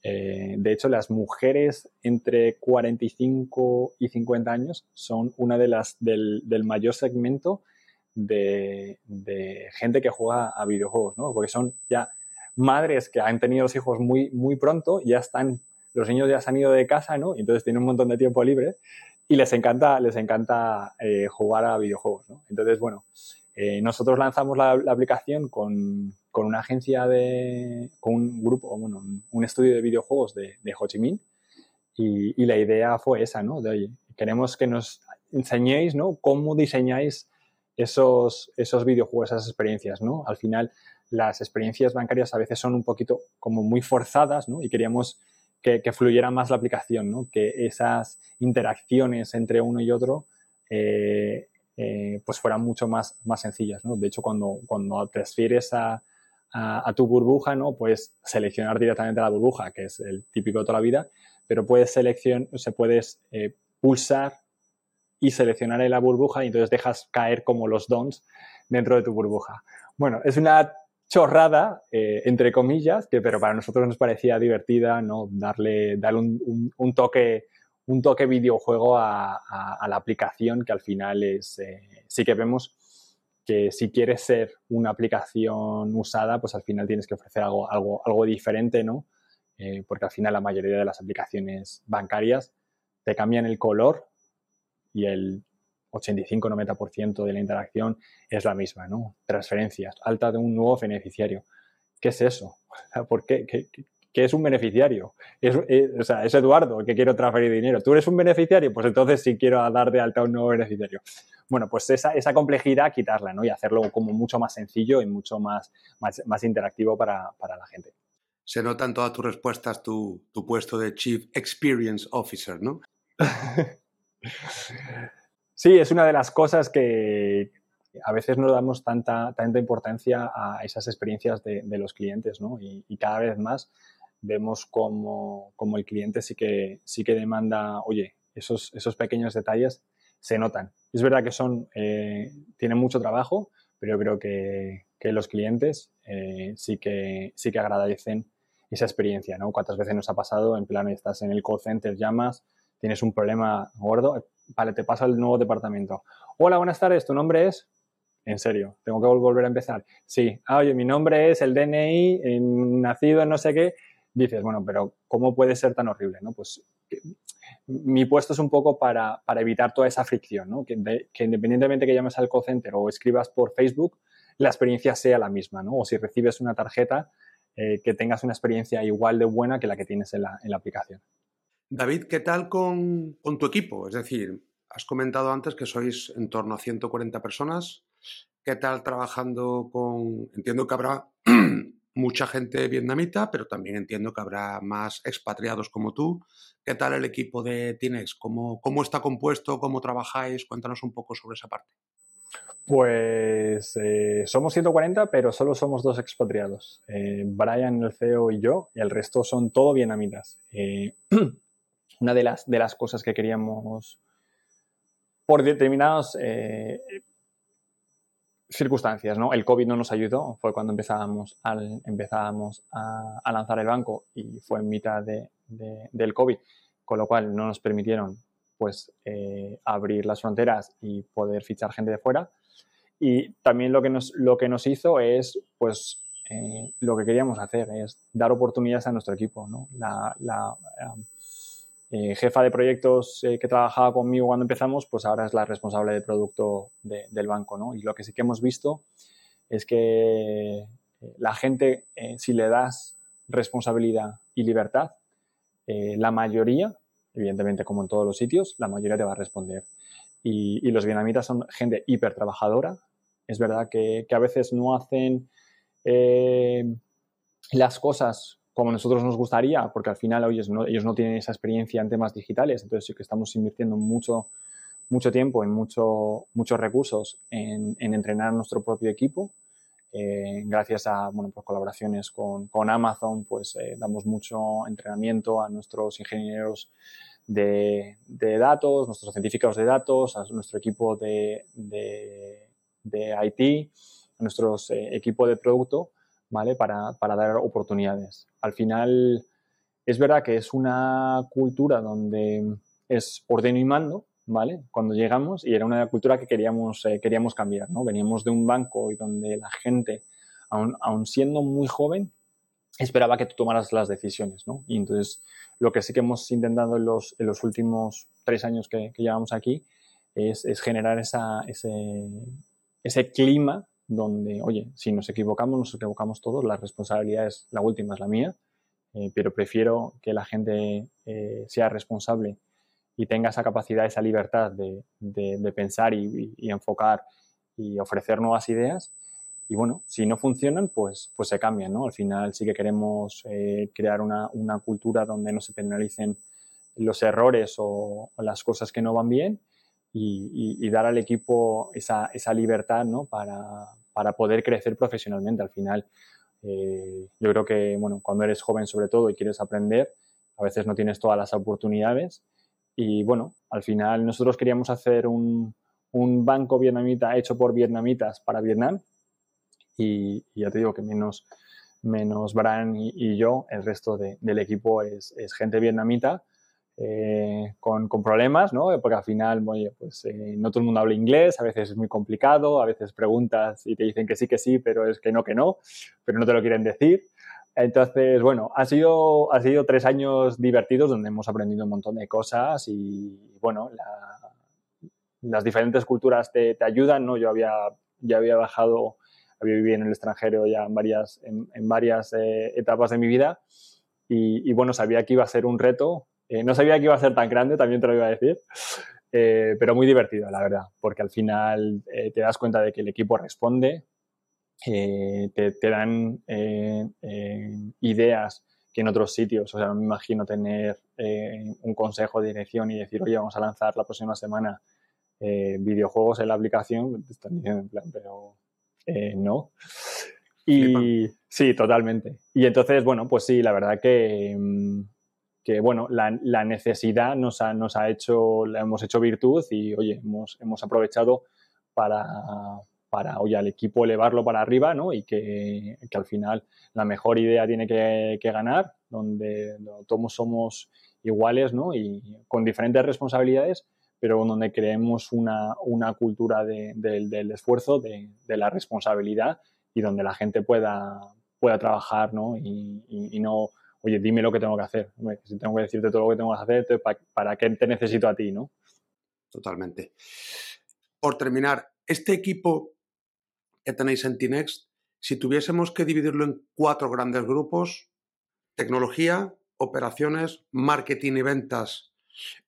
Speaker 3: de hecho, las mujeres entre 45 y 50 años son una de las del, mayor segmento de, gente que juega a videojuegos, ¿no? Porque son ya madres que han tenido los hijos muy, muy pronto, ya están, los niños ya se han ido de casa, ¿no? Y entonces tienen un montón de tiempo libre y les encanta, les encanta eh, jugar a videojuegos, ¿no? Entonces, bueno, eh, nosotros lanzamos la, aplicación con, con, una agencia de, con un grupo, bueno, un estudio de videojuegos de, Ho Chi Minh y, la idea fue esa, ¿no? Queremos que nos enseñéis, ¿no? Cómo diseñáis esos, esos videojuegos, esas experiencias, ¿no? Al final, las experiencias bancarias a veces son un poquito como muy forzadas, ¿no? Y queríamos que, fluyera más la aplicación, ¿no? Que esas interacciones entre uno y otro eh, eh, pues fueran mucho más, más sencillas, ¿no? De hecho, cuando, cuando transfieres a, a, tu burbuja, ¿no? Puedes seleccionar directamente la burbuja, que es el típico de toda la vida, pero puedes seleccionar, se puedes eh, pulsar y seleccionar en la burbuja y entonces dejas caer como los dons dentro de tu burbuja. Bueno, es una chorrada, eh, entre comillas, que pero para nosotros nos parecía divertida, ¿no? Darle, darle un, toque un toque videojuego a, la aplicación que al final es, eh, sí que vemos que si quieres ser una aplicación usada, pues al final tienes que ofrecer algo, algo, algo diferente, ¿no? Eh, porque al final la mayoría de las aplicaciones bancarias te cambian el color y el 85-90% de la interacción es la misma, ¿no? Transferencias, alta de un nuevo beneficiario. ¿Qué es eso? ¿Por qué? ¿Qué, es un beneficiario? Es, eh, o sea, es Eduardo el que quiero transferir dinero. ¿Tú eres un beneficiario? Pues entonces sí quiero dar de alta a un nuevo beneficiario. Bueno, pues esa, esa complejidad quitarla, ¿no? Y hacerlo como mucho más sencillo y mucho más, más, interactivo para, para, la gente.
Speaker 1: Se nota en todas tus respuestas tu, tu puesto de Chief Experience Officer, ¿no?
Speaker 3: Sí, es una de las cosas que a veces no damos tanta, tanta importancia a esas experiencias de, los clientes, ¿no? Y, cada vez más vemos como, el cliente sí que, sí que demanda, oye, esos, esos pequeños detalles se notan. Es verdad que son, eh, tienen mucho trabajo, pero yo creo que, los clientes eh, sí, que, sí que agradecen esa experiencia, ¿no? ¿Cuántas veces nos ha pasado en plan, estás en el call center, llamas, tienes un problema gordo, vale, te paso al nuevo departamento. Hola, buenas tardes, ¿tu nombre es? en serio, tengo que volver a empezar. Sí, ah, oye, mi nombre es el DNI, nacido en no sé qué. Dices, bueno, pero ¿cómo puede ser tan horrible? ¿no? Pues mi puesto es un poco para, evitar toda esa fricción, ¿no? que, independientemente que llames al call center o escribas por Facebook, la experiencia sea la misma, ¿no? O si recibes una tarjeta, eh, que tengas una experiencia igual de buena que la que tienes en la, aplicación.
Speaker 1: David, ¿qué tal con, con, tu equipo? Es decir, has comentado antes que sois en torno a 140 personas. ¿Qué tal trabajando con... Entiendo que habrá mucha gente vietnamita, pero también entiendo que habrá más expatriados como tú. ¿Qué tal el equipo de Tinex? ¿Cómo, cómo está compuesto? ¿Cómo trabajáis? Cuéntanos un poco sobre esa parte.
Speaker 3: Pues eh, somos 140, pero solo somos dos expatriados. Eh, Brian, el CEO y yo, y el resto son todo vietnamitas. Eh, una de las, de las cosas que queríamos, por determinadas circunstancias, ¿no? El COVID no nos ayudó, fue cuando empezábamos, al, empezábamos a, lanzar el banco y fue en mitad de, del COVID, con lo cual no nos permitieron pues abrir las fronteras y poder fichar gente de fuera. Y también lo que nos, lo que nos hizo es, pues, eh, lo que queríamos hacer, es dar oportunidades a nuestro equipo. ¿no? La eh, jefa de proyectos eh, que trabajaba conmigo cuando empezamos, pues ahora es la responsable de producto del banco. ¿no? Y lo que sí que hemos visto es que la gente, si le das responsabilidad y libertad, la mayoría, evidentemente como en todos los sitios, la mayoría te va a responder. Y, los vietnamitas son gente hiper trabajadora, es verdad que, a veces no hacen eh, las cosas como nosotros nos gustaría, porque al final ellos no, ellos no tienen esa experiencia en temas digitales, entonces sí que estamos invirtiendo mucho, mucho tiempo y mucho, muchos recursos en, entrenar nuestro propio equipo. Eh, gracias a bueno, pues colaboraciones con, Amazon, pues eh, damos mucho entrenamiento a nuestros ingenieros de, datos, nuestros científicos de datos, a nuestro equipo de de IT, a nuestro eh, equipo de producto, ¿vale? Para, dar oportunidades. Al final, es verdad que es una cultura donde es ordeno y mando, ¿vale? Cuando llegamos, y era una cultura que queríamos, eh, queríamos cambiar, ¿no? Veníamos de un banco y donde la gente, aun, siendo muy joven, esperaba que tú tomaras las decisiones, ¿no? Y entonces, lo que sí que hemos intentado en los, en los últimos tres años que, llevamos aquí es, generar esa, ese, ese clima donde, oye, si nos equivocamos, nos equivocamos todos, la responsabilidad es la última, es la mía, eh, pero prefiero que la gente eh, sea responsable y tenga esa capacidad, esa libertad de, pensar y, enfocar y ofrecer nuevas ideas. Y bueno, si no funcionan, pues, pues se cambian, ¿no? Al final sí que queremos eh, crear una, cultura donde no se penalicen los errores o las cosas que no van bien y, dar al equipo esa, esa libertad ¿no? para, para, poder crecer profesionalmente. Al final, eh, yo creo que bueno, cuando eres joven sobre todo y quieres aprender, a veces no tienes todas las oportunidades. Y bueno, al final nosotros queríamos hacer un, banco vietnamita hecho por vietnamitas para Vietnam. Y, ya te digo que menos, menos Brian y, yo, el resto de, del equipo es gente vietnamita eh, con, problemas, ¿no? Porque al final, pues eh, no todo el mundo habla inglés, a veces es muy complicado, a veces preguntas y te dicen que sí, que sí, pero es que no, que no, pero no te lo quieren decir. Entonces, bueno, ha sido, ha sido tres años divertidos donde hemos aprendido un montón de cosas y, bueno, las diferentes culturas te, ayudan, ¿no? Yo había, ya había bajado, había vivido en el extranjero ya en varias, en, varias eh, etapas de mi vida y, y, bueno, sabía que iba a ser un reto eh, no sabía que iba a ser tan grande, también te lo iba a decir, eh, pero muy divertido, la verdad, porque al final eh, te das cuenta de que el equipo responde, te, dan ideas que en otros sitios, o sea, no me imagino tener un consejo de dirección y decir, oye, vamos a lanzar la próxima semana videojuegos en la aplicación, te están diciendo en plan, pero no. Y sí, totalmente. Y entonces, bueno, pues sí, la verdad que mm, bueno, la, necesidad nos ha, hecho, la hemos hecho virtud y oye, hemos, aprovechado para, para oye, al equipo elevarlo para arriba, ¿no? Y que, que al final la mejor idea tiene que, ganar, donde, todos somos iguales, ¿no? Y con diferentes responsabilidades, pero donde creemos una, cultura del esfuerzo, de, la responsabilidad y donde la gente pueda, pueda trabajar ¿no? Y, no, oye, dime lo que tengo que hacer. Si tengo que decirte todo lo que tengo que hacer, ¿para, qué te necesito a ti? ¿no?
Speaker 1: Totalmente. Por terminar, este equipo que tenéis en Tinext, si tuviésemos que dividirlo en cuatro grandes grupos, tecnología, operaciones, marketing y ventas,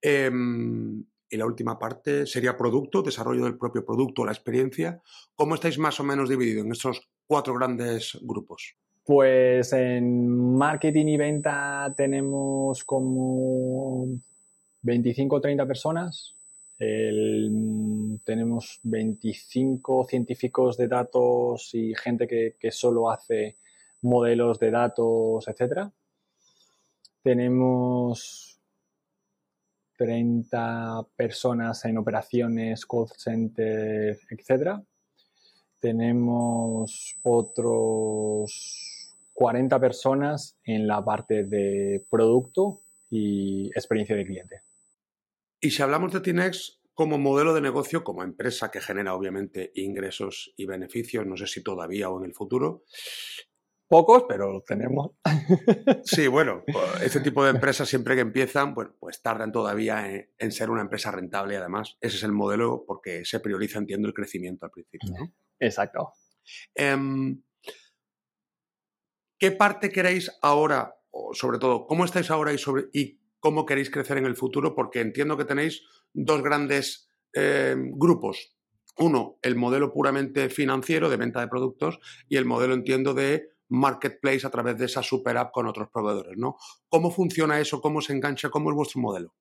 Speaker 1: em, y la última parte sería producto, desarrollo del propio producto, la experiencia. ¿Cómo estáis más o menos divididos en esos cuatro grandes grupos?
Speaker 3: Pues en marketing y venta tenemos como 25 o 30 personas. tenemos 25 científicos de datos y gente que, solo hace modelos de datos, etcétera. Tenemos 30 personas en operaciones, call center, etcétera. Tenemos otros 40 personas en la parte de producto y experiencia de cliente.
Speaker 1: Y si hablamos de Tinex como modelo de negocio, como empresa que genera obviamente ingresos y beneficios, no sé si todavía o en el futuro,
Speaker 3: Pocos, pero tenemos.
Speaker 1: Sí, bueno, este tipo de empresas siempre que empiezan, bueno, pues tardan todavía en, ser una empresa rentable y además ese es el modelo porque se prioriza, entiendo, el crecimiento al principio.
Speaker 3: Exacto.
Speaker 1: Em, ¿Qué parte queréis ahora, o sobre todo, cómo estáis ahora y, cómo queréis crecer en el futuro? Porque entiendo que tenéis dos grandes em, grupos. Uno, el modelo puramente financiero de venta de productos y el modelo, entiendo, de marketplace a través de esa super app con otros proveedores, ¿no? ¿Cómo funciona eso? ¿Cómo se engancha? ¿Cómo es vuestro modelo?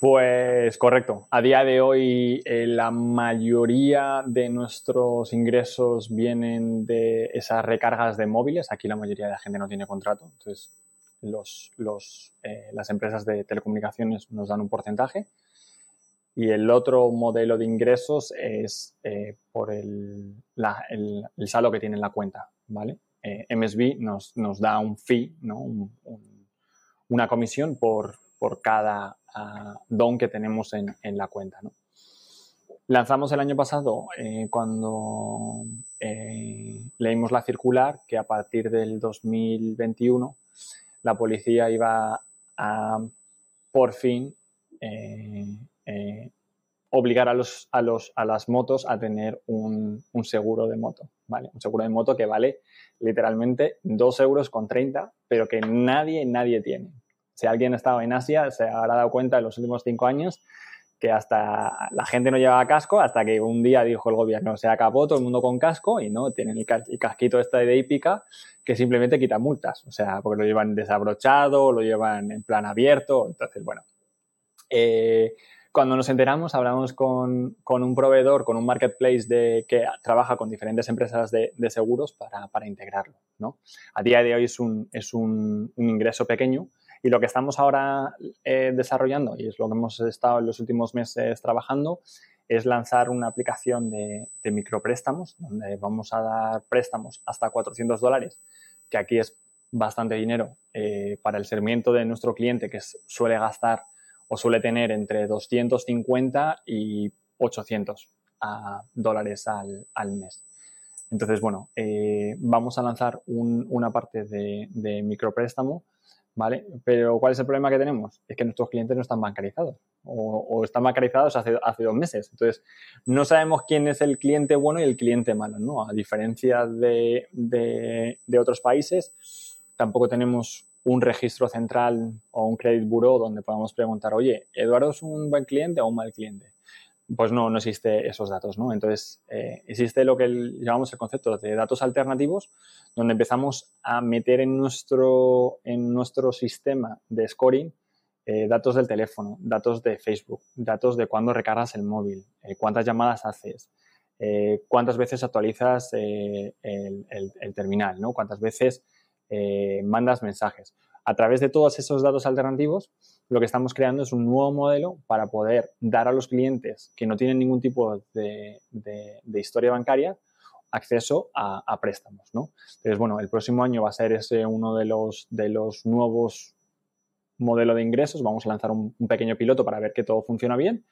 Speaker 3: Pues correcto. A día de hoy eh, la mayoría de nuestros ingresos vienen de esas recargas de móviles. Aquí la mayoría de la gente no tiene contrato. Entonces eh, las empresas de telecomunicaciones nos dan un porcentaje. Y el otro modelo de ingresos es eh, por el, el, saldo que tiene en la cuenta. ¿vale? MSB nos, da un fee, ¿no? una comisión por, por cada ah, don que tenemos en, la cuenta. Lanzamos el año pasado eh, cuando eh, leímos la circular que a partir del 2021 la policía iba a por fin obligar a, los, a, los, a las motos a tener un, seguro de moto. Un seguro de moto que vale literalmente 2 euros con 30, pero que nadie, nadie tiene. Si alguien ha estado en Asia, se habrá dado cuenta en los últimos cinco años que hasta la gente no llevaba casco hasta que un día dijo el gobierno, se acabó todo el mundo con casco y no, tienen el, casquito este de hípica que simplemente quita multas, o sea, porque lo llevan desabrochado, lo llevan en plan abierto, entonces, bueno. Eh, cuando nos enteramos, hablamos con, un proveedor, con un marketplace de, que trabaja con diferentes empresas de, seguros para, integrarlo. ¿no? A día de hoy es un, es un, ingreso pequeño y lo que estamos ahora eh, desarrollando, y es lo que hemos estado en los últimos meses trabajando, es lanzar una aplicación de, micropréstamos, donde vamos a dar préstamos hasta 400 dólares, que aquí es bastante dinero eh, para el segmento de nuestro cliente que suele gastar o suele tener entre 250 y 800 ah, dólares al, mes. Entonces, bueno, eh, vamos a lanzar una parte de, micropréstamo, ¿vale? Pero ¿cuál es el problema que tenemos? Es que nuestros clientes no están bancarizados o, están bancarizados hace, hace, dos meses. Entonces, no sabemos quién es el cliente bueno y el cliente malo, ¿no? A diferencia de, de otros países, tampoco tenemos un registro central o un credit bureau donde podamos preguntar, oye, ¿Eduardo es un buen cliente o un mal cliente? Pues no, no existe esos datos, ¿no? Entonces, eh, existe lo que llamamos el concepto de datos alternativos, donde empezamos a meter en nuestro, en nuestro sistema de scoring eh, datos del teléfono, datos de Facebook, datos de cuándo recargas el móvil, eh, cuántas llamadas haces, cuántas veces actualizas el, el, terminal, ¿no? Cuántas veces eh, mandas mensajes. A través de todos esos datos alternativos, lo que estamos creando es un nuevo modelo para poder dar a los clientes que no tienen ningún tipo de, historia bancaria acceso a, préstamos. ¿no? Entonces, bueno, el próximo año va a ser ese uno de los, nuevos modelos de ingresos. Vamos a lanzar un, pequeño piloto para ver que todo funciona bien.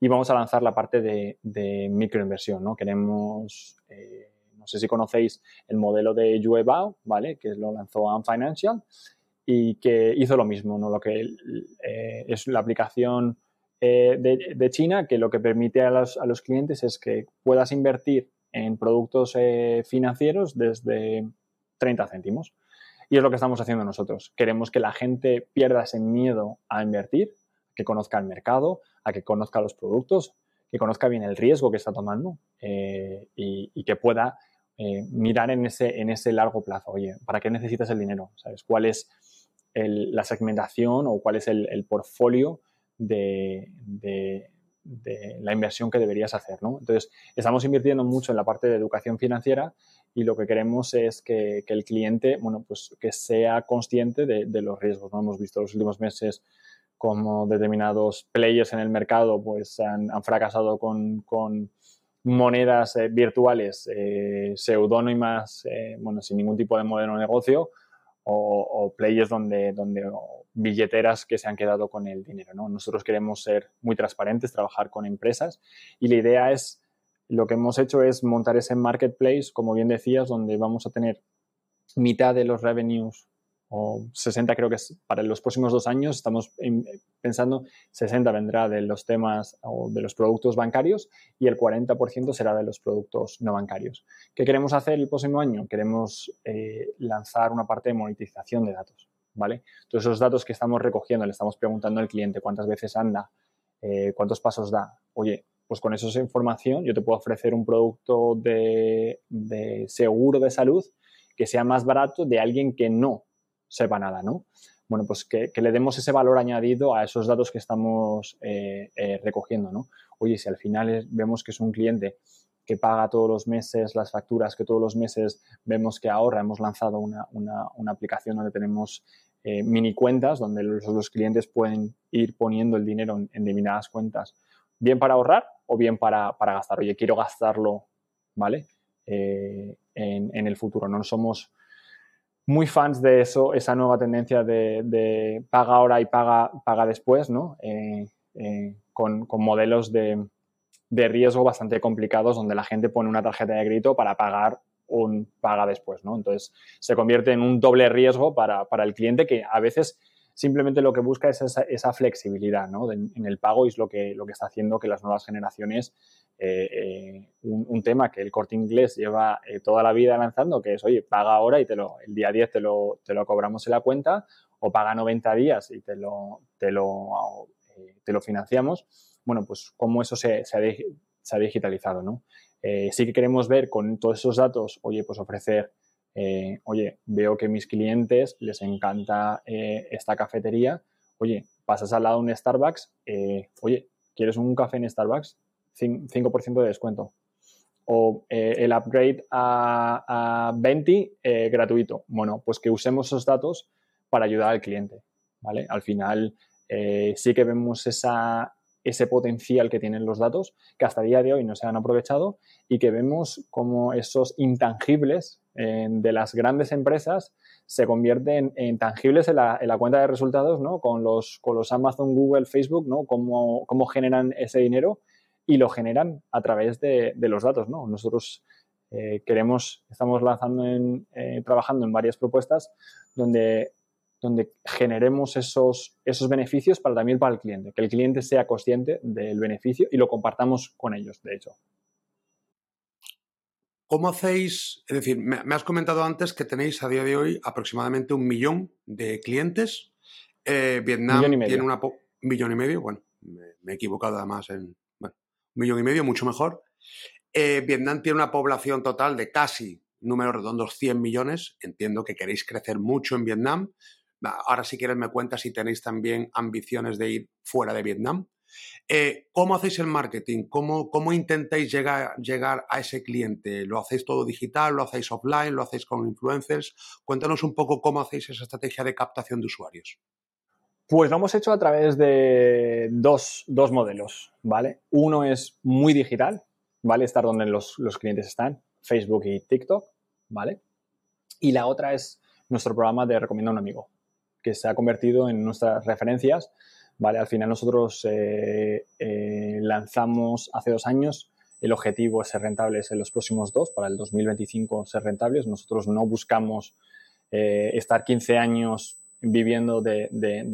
Speaker 3: y vamos a lanzar la parte de, microinversión, ¿no? Queremos, eh, no sé si conocéis el modelo de Yuebao, ¿vale? Que lo lanzó Am Financial y que hizo lo mismo, ¿no? Lo que eh, es la aplicación eh, de, China que lo que permite a los, a los, clientes es que puedas invertir en productos financieros desde 30 céntimos. Y es lo que estamos haciendo nosotros. Queremos que la gente pierda ese miedo a invertir, que conozca el mercado, a que conozca los productos, que conozca bien el riesgo que está tomando eh, y, que pueda eh, mirar en ese, en ese largo plazo. Oye, ¿para qué necesitas el dinero? ¿Sabes? ¿Cuál es la segmentación o cuál es el, portfolio de, la inversión que deberías hacer? Entonces, estamos invirtiendo mucho en la parte de educación financiera y lo que queremos es que, el cliente, bueno, pues que sea consciente de, los riesgos. ¿no? Hemos visto los últimos meses como determinados players en el mercado pues han, fracasado con, monedas eh, virtuales eh, eh, bueno, sin ningún tipo de modelo de negocio, o, players donde, donde billeteras que se han quedado con el dinero. ¿no? Nosotros queremos ser muy transparentes, trabajar con empresas y la idea es, lo que hemos hecho es montar ese marketplace, como bien decías, donde vamos a tener mitad de los revenues o 60 creo que es para los próximos dos años, estamos pensando 60 vendrá de los temas o de los productos bancarios y el 40% será de los productos no bancarios. ¿Qué queremos hacer el próximo año? Queremos eh, lanzar una parte de monetización de datos, ¿vale? Todos esos datos que estamos recogiendo, le estamos preguntando al cliente cuántas veces anda, eh, cuántos pasos da. Oye, pues con esa información yo te puedo ofrecer un producto de, de seguro de salud que sea más barato de alguien que no sepa nada, ¿no? Bueno, pues que, le demos ese valor añadido a esos datos que estamos eh, eh, recogiendo, ¿no? Oye, si al final vemos que es un cliente que paga todos los meses las facturas, que todos los meses vemos que ahorra, hemos lanzado una, aplicación donde tenemos eh, mini cuentas, donde los, clientes pueden ir poniendo el dinero en, determinadas cuentas, bien para ahorrar o bien para, gastar. Oye, quiero gastarlo, ¿vale? en, en, el futuro. No somos muy fans de eso, esa nueva tendencia de, paga ahora y paga, paga después, ¿no? Eh, eh, con, modelos de, riesgo bastante complicados donde la gente pone una tarjeta de crédito para pagar un paga después, ¿no? Entonces se convierte en un doble riesgo para, el cliente que a veces simplemente lo que busca es esa, flexibilidad ¿no? en el pago y es lo que, lo que está haciendo que las nuevas generaciones eh, eh, un, tema que el corte inglés lleva eh, toda la vida lanzando, que es, oye, paga ahora y te lo, el día 10 te lo, te lo cobramos en la cuenta, o paga 90 días y te lo, te lo, te lo financiamos. Bueno, pues cómo eso se, se, ha, digitalizado, ¿no? sí que queremos ver con todos esos datos, oye, pues ofrecer, oye, veo que mis clientes les encanta esta cafetería, oye, pasas al lado de un Starbucks, oye, ¿quieres un café en Starbucks? 5% de descuento. O eh, el upgrade a, 20 eh, gratuito. Bueno, pues que usemos esos datos para ayudar al cliente. ¿vale? Al final eh, sí que vemos esa, ese potencial que tienen los datos que hasta el día de hoy no se han aprovechado y que vemos como esos intangibles de las grandes empresas se convierten en tangibles en la, cuenta de resultados, ¿no? Con los, con los Amazon, Google, Facebook, ¿no? Cómo, cómo generan ese dinero y lo generan a través de, los datos. ¿no? Nosotros eh, queremos, estamos lanzando en, eh, trabajando en varias propuestas donde, donde generemos esos, esos beneficios para también para el cliente, que el cliente sea consciente del beneficio y lo compartamos con ellos, de hecho.
Speaker 1: ¿Cómo hacéis? Es decir, me, has comentado antes que tenéis a día de hoy aproximadamente un millón de clientes. Eh, Vietnam tiene una... Un millón y medio, bueno, me, he equivocado además en, un millón y medio, mucho mejor. Eh, Vietnam tiene una población total de casi, números redondos, 100 millones. Entiendo que queréis crecer mucho en Vietnam. Ahora si quieres me cuentas si tenéis también ambiciones de ir fuera de Vietnam. Eh, ¿Cómo hacéis el marketing? ¿Cómo, cómo intentáis llegar, llegar, a ese cliente? ¿Lo hacéis todo digital? ¿Lo hacéis offline? ¿Lo hacéis con influencers? Cuéntanos un poco cómo hacéis esa estrategia de captación de usuarios.
Speaker 3: Pues lo hemos hecho a través de dos, modelos, ¿vale? Uno es muy digital, ¿vale? Estar donde los, clientes están, Facebook y TikTok, ¿vale? Y la otra es nuestro programa de Recomienda a un amigo, que se ha convertido en nuestras referencias, ¿vale? Al final nosotros eh, eh, lanzamos hace dos años, el objetivo es ser rentables en los próximos dos, para el 2025 ser rentables. Nosotros no buscamos eh, estar 15 años viviendo de,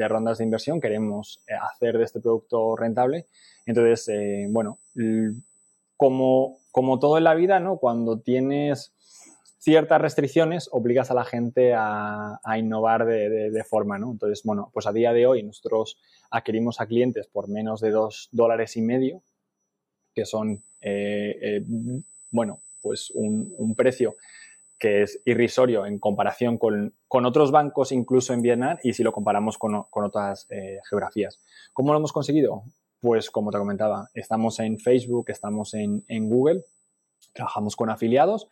Speaker 3: rondas de inversión, queremos hacer de este producto rentable. Entonces, bueno, como, como todo en la vida, ¿no? Cuando tienes ciertas restricciones obligas a la gente a, innovar de, forma, ¿no? Entonces, bueno, pues a día de hoy nosotros adquirimos a clientes por menos de dos dólares y medio, que son, eh, eh, bueno, pues un, precio que es irrisorio en comparación con, otros bancos, incluso en Vietnam, y si lo comparamos con, otras eh, geografías. ¿Cómo lo hemos conseguido? Pues como te comentaba, estamos en Facebook, estamos en, en Google, trabajamos con afiliados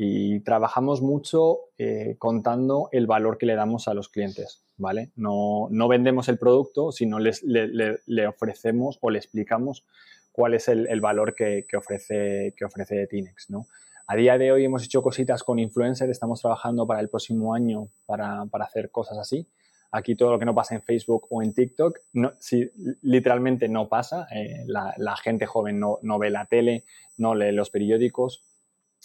Speaker 3: y trabajamos mucho eh, contando el valor que le damos a los clientes, ¿vale? No, no vendemos el producto, sino les, le, ofrecemos o le explicamos cuál es el, valor que, que, ofrece, que ofrece Tinex, ¿no? A día de hoy hemos hecho cositas con influencers, estamos trabajando para el próximo año para, para hacer cosas así. Aquí todo lo que no pasa en Facebook o en TikTok, no, si, literalmente no pasa. Eh, la, la, gente joven no, no ve la tele, no lee los periódicos,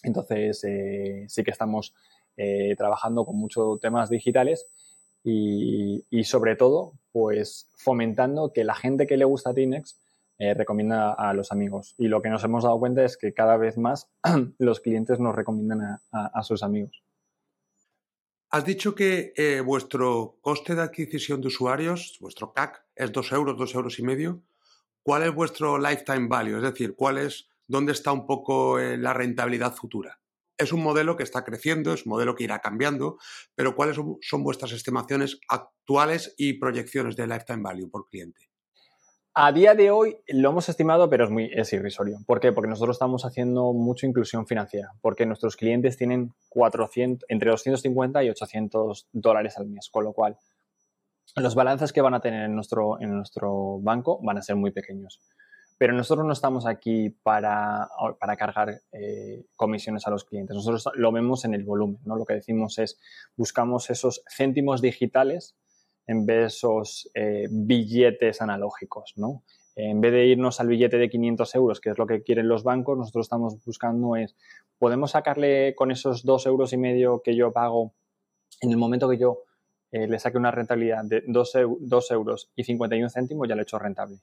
Speaker 3: entonces, eh, sí que estamos eh, trabajando con muchos temas digitales y, sobre todo, pues fomentando que la gente que le gusta Tinex eh, recomienda a los amigos. Y lo que nos hemos dado cuenta es que cada vez más los clientes nos recomiendan a, sus amigos.
Speaker 1: Has dicho que vuestro coste de adquisición de usuarios, vuestro CAC, es 2 euros, 2 euros y medio. ¿Cuál es vuestro lifetime value? Es decir, ¿cuál es dónde está un poco eh, la rentabilidad futura. Es un modelo que está creciendo, es un modelo que irá cambiando, pero ¿cuáles son vuestras estimaciones actuales y proyecciones de lifetime value por cliente?
Speaker 3: A día de hoy lo hemos estimado, pero es muy es irrisorio. ¿Por qué? Porque nosotros estamos haciendo mucha inclusión financiera, porque nuestros clientes tienen 400, entre 250 y 800 dólares al mes, con lo cual los balances que van a tener en nuestro, en nuestro banco van a ser muy pequeños. Pero nosotros no estamos aquí para, para cargar eh, comisiones a los clientes. Nosotros lo vemos en el volumen. ¿no? Lo que decimos es, buscamos esos céntimos digitales en vez de esos eh, billetes analógicos. ¿no? En vez de irnos al billete de 500 euros, que es lo que quieren los bancos, nosotros estamos buscando es, ¿podemos sacarle con esos dos euros y medio que yo pago en el momento que yo eh, le saque una rentabilidad de 2, euros y 51 céntimos, ya lo he hecho rentable?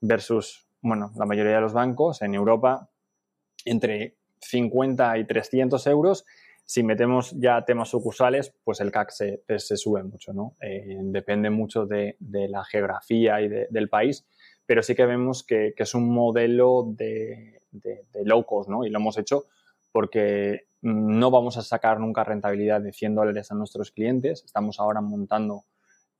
Speaker 3: Versus bueno, la mayoría de los bancos en Europa entre 50 y 300 euros. Si metemos ya temas sucursales, pues el CAC se, se sube mucho, ¿no? Eh, depende mucho de, la geografía y del país, pero sí que vemos que, es un modelo de, de, low ¿no? Y lo hemos hecho porque no vamos a sacar nunca rentabilidad de 100 dólares a nuestros clientes. Estamos ahora montando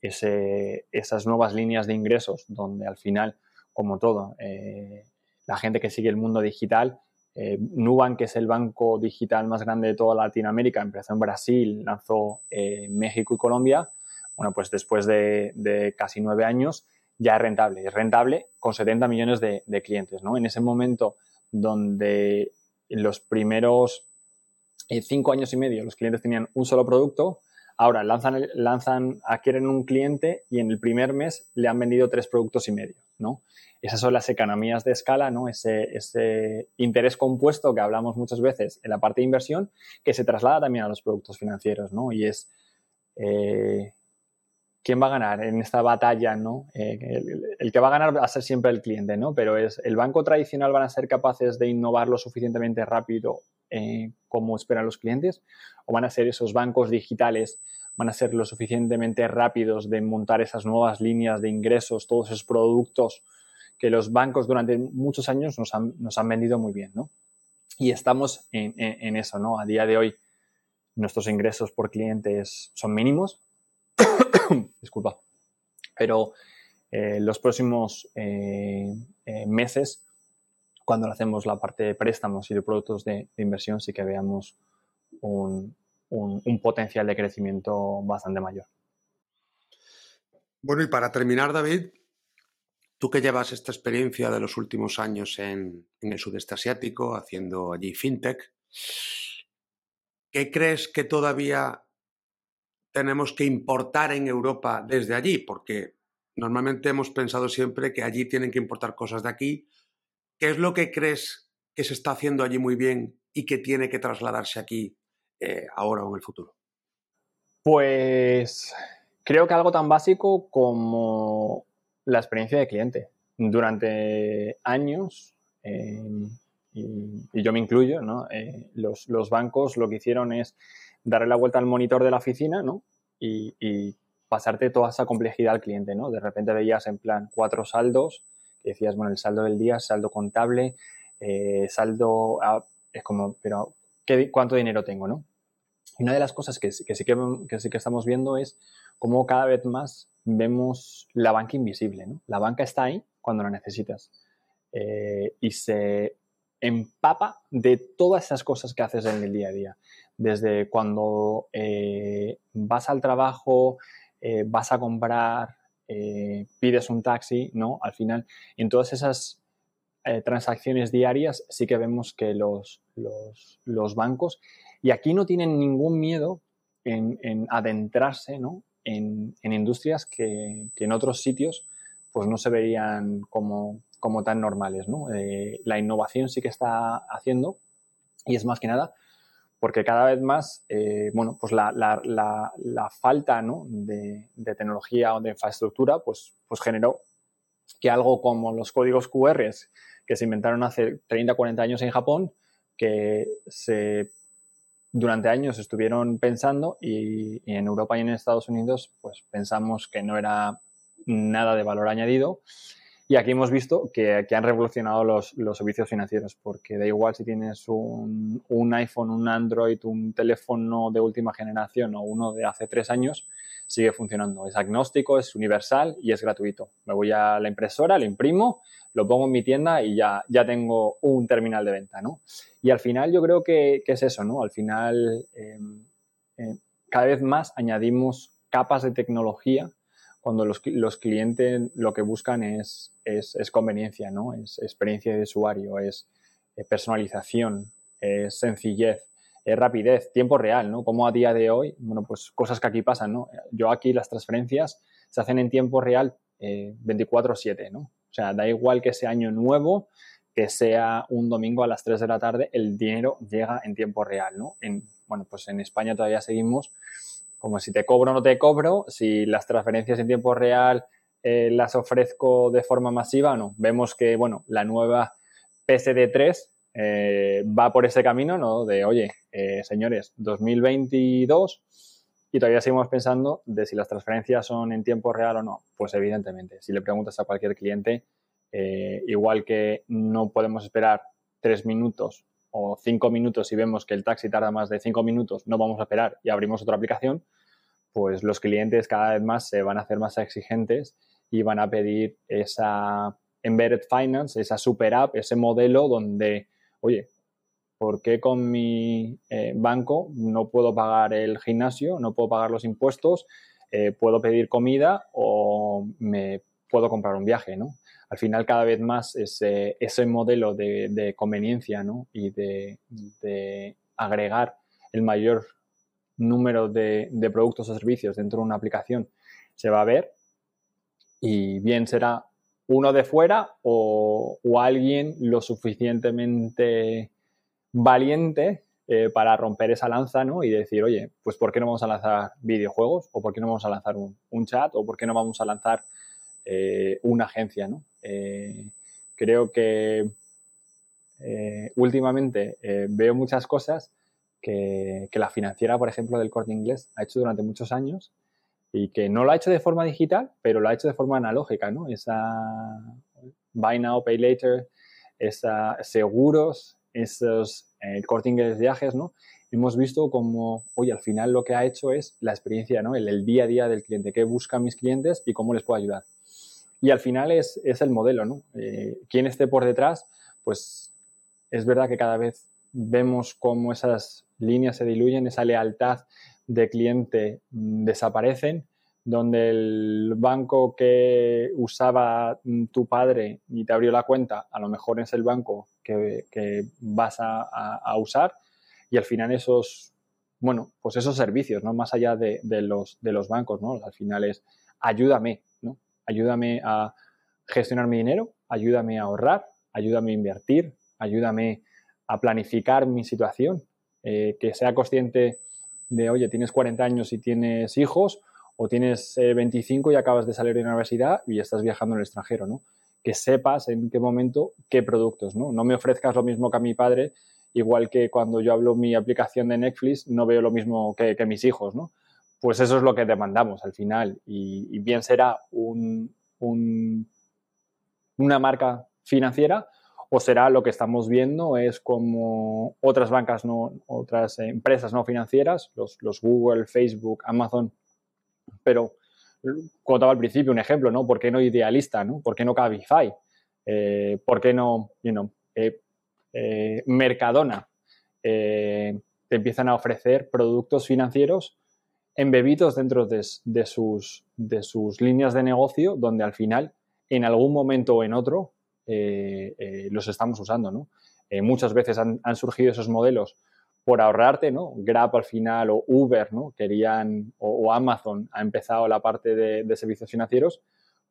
Speaker 3: esas nuevas líneas de ingresos donde al final como todo, eh, la gente que sigue el mundo digital, eh, Nubank, que es el banco digital más grande de toda Latinoamérica, empezó en Brasil, lanzó eh, México y Colombia. Bueno, pues después de, casi nueve años ya es rentable. Es rentable con 70 millones de, clientes, ¿no? En ese momento donde los primeros cinco años y medio los clientes tenían un solo producto, ahora lanzan, lanzan, adquieren un cliente y en el primer mes le han vendido tres productos y medio, Esas son las economías de escala, ¿no? Ese, interés compuesto que hablamos muchas veces en la parte de inversión, que se traslada también a los productos financieros, ¿no? Y es eh, quién va a ganar en esta batalla, ¿no? Eh, el, que va a ganar va a ser siempre el cliente, ¿no? Pero es el banco tradicional van a ser capaces de innovar lo suficientemente rápido eh, como esperan los clientes, o van a ser esos bancos digitales van a ser lo suficientemente rápidos de montar esas nuevas líneas de ingresos, todos esos productos que los bancos durante muchos años nos han, vendido muy bien, ¿no? Y estamos en, eso, ¿no? A día de hoy nuestros ingresos por clientes son mínimos, disculpa, pero eh, los próximos eh, eh, meses, cuando hacemos la parte de préstamos y de productos de, inversión, sí que veamos un, un potencial de crecimiento bastante mayor.
Speaker 1: Bueno, y para terminar, David, Tú que llevas esta experiencia de los últimos años en, el sudeste asiático, haciendo allí fintech, ¿qué crees que todavía tenemos que importar en Europa desde allí? Porque normalmente hemos pensado siempre que allí tienen que importar cosas de aquí. ¿Qué es lo que crees que se está haciendo allí muy bien y que tiene que trasladarse aquí eh, ahora o en el futuro?
Speaker 3: Pues creo que algo tan básico como la experiencia de cliente. Durante años, eh, y, yo me incluyo, ¿no? Eh, los, bancos lo que hicieron es darle la vuelta al monitor de la oficina ¿no? y, pasarte toda esa complejidad al cliente. ¿no? De repente veías en plan cuatro saldos, que decías, bueno, el saldo del día, saldo contable, eh, saldo, es como, pero ¿qué, ¿cuánto dinero tengo? ¿no? Una de las cosas que, sí que, estamos viendo es cómo cada vez más vemos la banca invisible. ¿no? La banca está ahí cuando la necesitas. Eh, y se empapa de todas esas cosas que haces en el día a día. Desde cuando eh, vas al trabajo, eh, vas a comprar, pides un taxi, ¿no? Al final, en todas esas transacciones diarias sí que vemos que los, bancos, y aquí no tienen ningún miedo en, adentrarse, ¿no? En, industrias que, que en otros sitios pues no se verían como, como tan normales. ¿no? Eh, la innovación sí que está haciendo y es más que nada porque cada vez más, eh, bueno, pues la, falta de, tecnología o de infraestructura, pues, pues generó que algo como los códigos QR que se inventaron hace 30, 40 años en Japón, que se durante años estuvieron pensando y, y, en Europa y en Estados Unidos pues pensamos que no era nada de valor añadido. Y aquí hemos visto que, han revolucionado los, servicios financieros, porque da igual si tienes un, iPhone, un Android, un teléfono de última generación o uno de hace tres años, sigue funcionando. Es agnóstico, es universal y es gratuito. Me voy a la impresora, lo imprimo, lo pongo en mi tienda y ya, ya tengo un terminal de venta, ¿no? Y al final yo creo que, es eso, ¿no? Al final eh, eh, cada vez más añadimos capas de tecnología cuando los, clientes lo que buscan es, es, conveniencia, ¿no? Es experiencia de usuario, es eh, personalización, es sencillez, rapidez, tiempo real, ¿no? Como a día de hoy, bueno, pues cosas que aquí pasan, ¿no? Yo aquí las transferencias se hacen en tiempo real 24/7, eh, ¿no? O sea, da igual que sea año nuevo, que sea un domingo a las 3 de la tarde, el dinero llega en tiempo real, ¿no? En, bueno, pues en España todavía seguimos como si te cobro o no te cobro, si las transferencias en tiempo real eh, las ofrezco de forma masiva no. Vemos que, bueno, la nueva PSD3 eh, va por ese camino, ¿no? De, oye, eh, señores, 2022 y todavía seguimos pensando de si las transferencias son en tiempo real o no. Pues evidentemente, si le preguntas a cualquier cliente, igual que no podemos esperar tres minutos o cinco minutos y vemos que el taxi tarda más de cinco minutos, no vamos a esperar y abrimos otra aplicación, pues los clientes cada vez más se van a hacer más exigentes y van a pedir esa embedded finance, esa super app, ese modelo donde, oye, ¿por qué con mi eh, banco no puedo pagar el gimnasio, no puedo pagar los impuestos, eh, puedo pedir comida o me puedo comprar un viaje, ¿no? al final cada vez más ese, ese modelo de, conveniencia y de, agregar el mayor número de, productos o servicios dentro de una aplicación se va a ver y bien será uno de fuera o, alguien lo suficientemente valiente eh, para romper esa lanza y decir, oye, pues ¿por qué no vamos a lanzar videojuegos? ¿O por qué no vamos a lanzar un, un chat? ¿O por qué no vamos a lanzar eh, una agencia, ¿no? Eh, creo que últimamente veo muchas cosas que, la financiera, por ejemplo, del corte inglés ha hecho durante muchos años y que no lo ha hecho de forma digital, pero lo ha hecho de forma analógica, ¿no? Esa buy now, pay later, esa seguros, esos corte inglés viajes, ¿no? Hemos visto como, oye, al final lo que ha hecho es la experiencia, ¿no? El, el día a día del cliente, qué buscan mis clientes y cómo les puedo ayudar. Y al final es, el modelo, ¿no? Eh, quien esté por detrás, pues es verdad que cada vez vemos cómo esas líneas se diluyen, esa lealtad de cliente mm, desaparecen, donde el banco que usaba mm, tu padre y te abrió la cuenta, a lo mejor es el banco que, vas a, usar y al final esos, bueno, pues esos servicios, ¿no? Más allá de, los, de los bancos, ¿no? Al final es ayúdame, ayúdame a gestionar mi dinero, ayúdame a ahorrar, ayúdame a invertir, ayúdame a planificar mi situación, eh, que sea consciente de, oye, tienes 40 años y tienes hijos, o tienes 25 y acabas de salir de la universidad y estás viajando en el extranjero, ¿no? Que sepas en qué momento qué productos, ¿no? No me ofrezcas lo mismo que a mi padre, igual que cuando yo hablo mi aplicación de Netflix, no veo lo mismo que, que mis hijos, ¿no? Pues eso es lo que demandamos al final. Y, bien será un, una marca financiera o será lo que estamos viendo es como otras bancas, no, otras empresas no financieras, los, Google, Facebook, Amazon, pero contaba al principio un ejemplo, ¿no? ¿Por qué no Idealista. ¿Por qué no Cabify? Eh, ¿Por qué no, eh, eh, Mercadona? te empiezan a ofrecer productos financieros embebidos dentro de, sus, de sus líneas de negocio, donde al final, en algún momento o en otro, eh, eh, los estamos usando. ¿no? Eh, muchas veces han, surgido esos modelos por ahorrarte, ¿no? Grab al final o Uber, ¿no? Querían, o, Amazon ha empezado la parte de, servicios financieros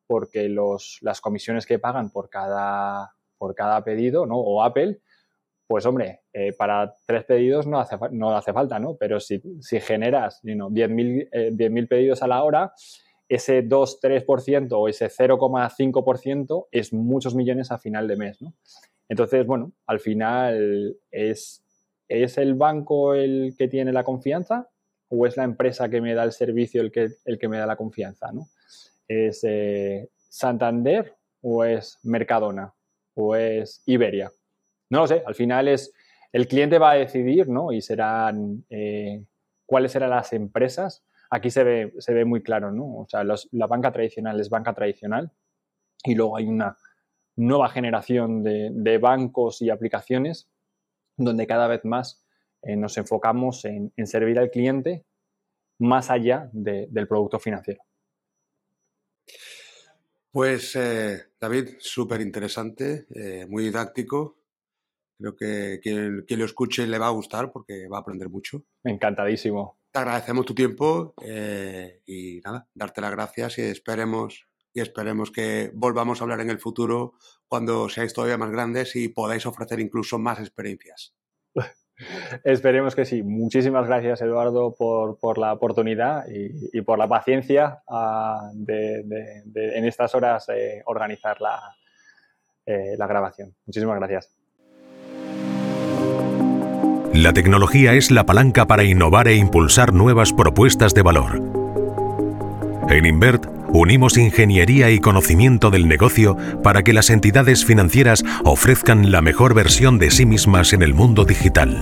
Speaker 3: porque los, las comisiones que pagan por cada, por cada pedido, ¿no? O Apple, pues hombre, para tres pedidos no hace, no hace falta, ¿no? Pero si, si generas you know, 10.000 eh, pedidos a la hora, ese 2-3% o ese 0,5% es muchos millones a final de mes, ¿no? Entonces, bueno, al final es, ¿es el banco el que tiene la confianza o es la empresa que me da el servicio el que, el que me da la confianza, ¿no? ¿Es eh, Santander o es Mercadona o es Iberia? No lo sé, al final es el cliente va a decidir, ¿no? Y serán eh, cuáles serán las empresas. Aquí se ve, se ve muy claro, ¿no? O sea, la banca tradicional es banca tradicional y luego hay una nueva generación de, bancos y aplicaciones donde cada vez más eh, nos enfocamos en, servir al cliente más allá del producto financiero.
Speaker 1: Pues eh, David, súper interesante, muy didáctico Creo que quien, lo escuche le va a gustar porque va a aprender mucho.
Speaker 3: Encantadísimo.
Speaker 1: Te agradecemos tu tiempo eh, y nada, darte las gracias y esperemos y esperemos que volvamos a hablar en el futuro cuando seáis todavía más grandes y podáis ofrecer incluso más experiencias.
Speaker 3: Esperemos que sí. Muchísimas gracias, Eduardo, por, la oportunidad y, por la paciencia ah, de, en estas horas eh, organizar la, eh, la grabación. Muchísimas gracias.
Speaker 2: La tecnología es la palanca para innovar e impulsar nuevas propuestas de valor. En Invert unimos ingeniería y conocimiento del negocio para que las entidades financieras ofrezcan la mejor versión de sí mismas en el mundo digital.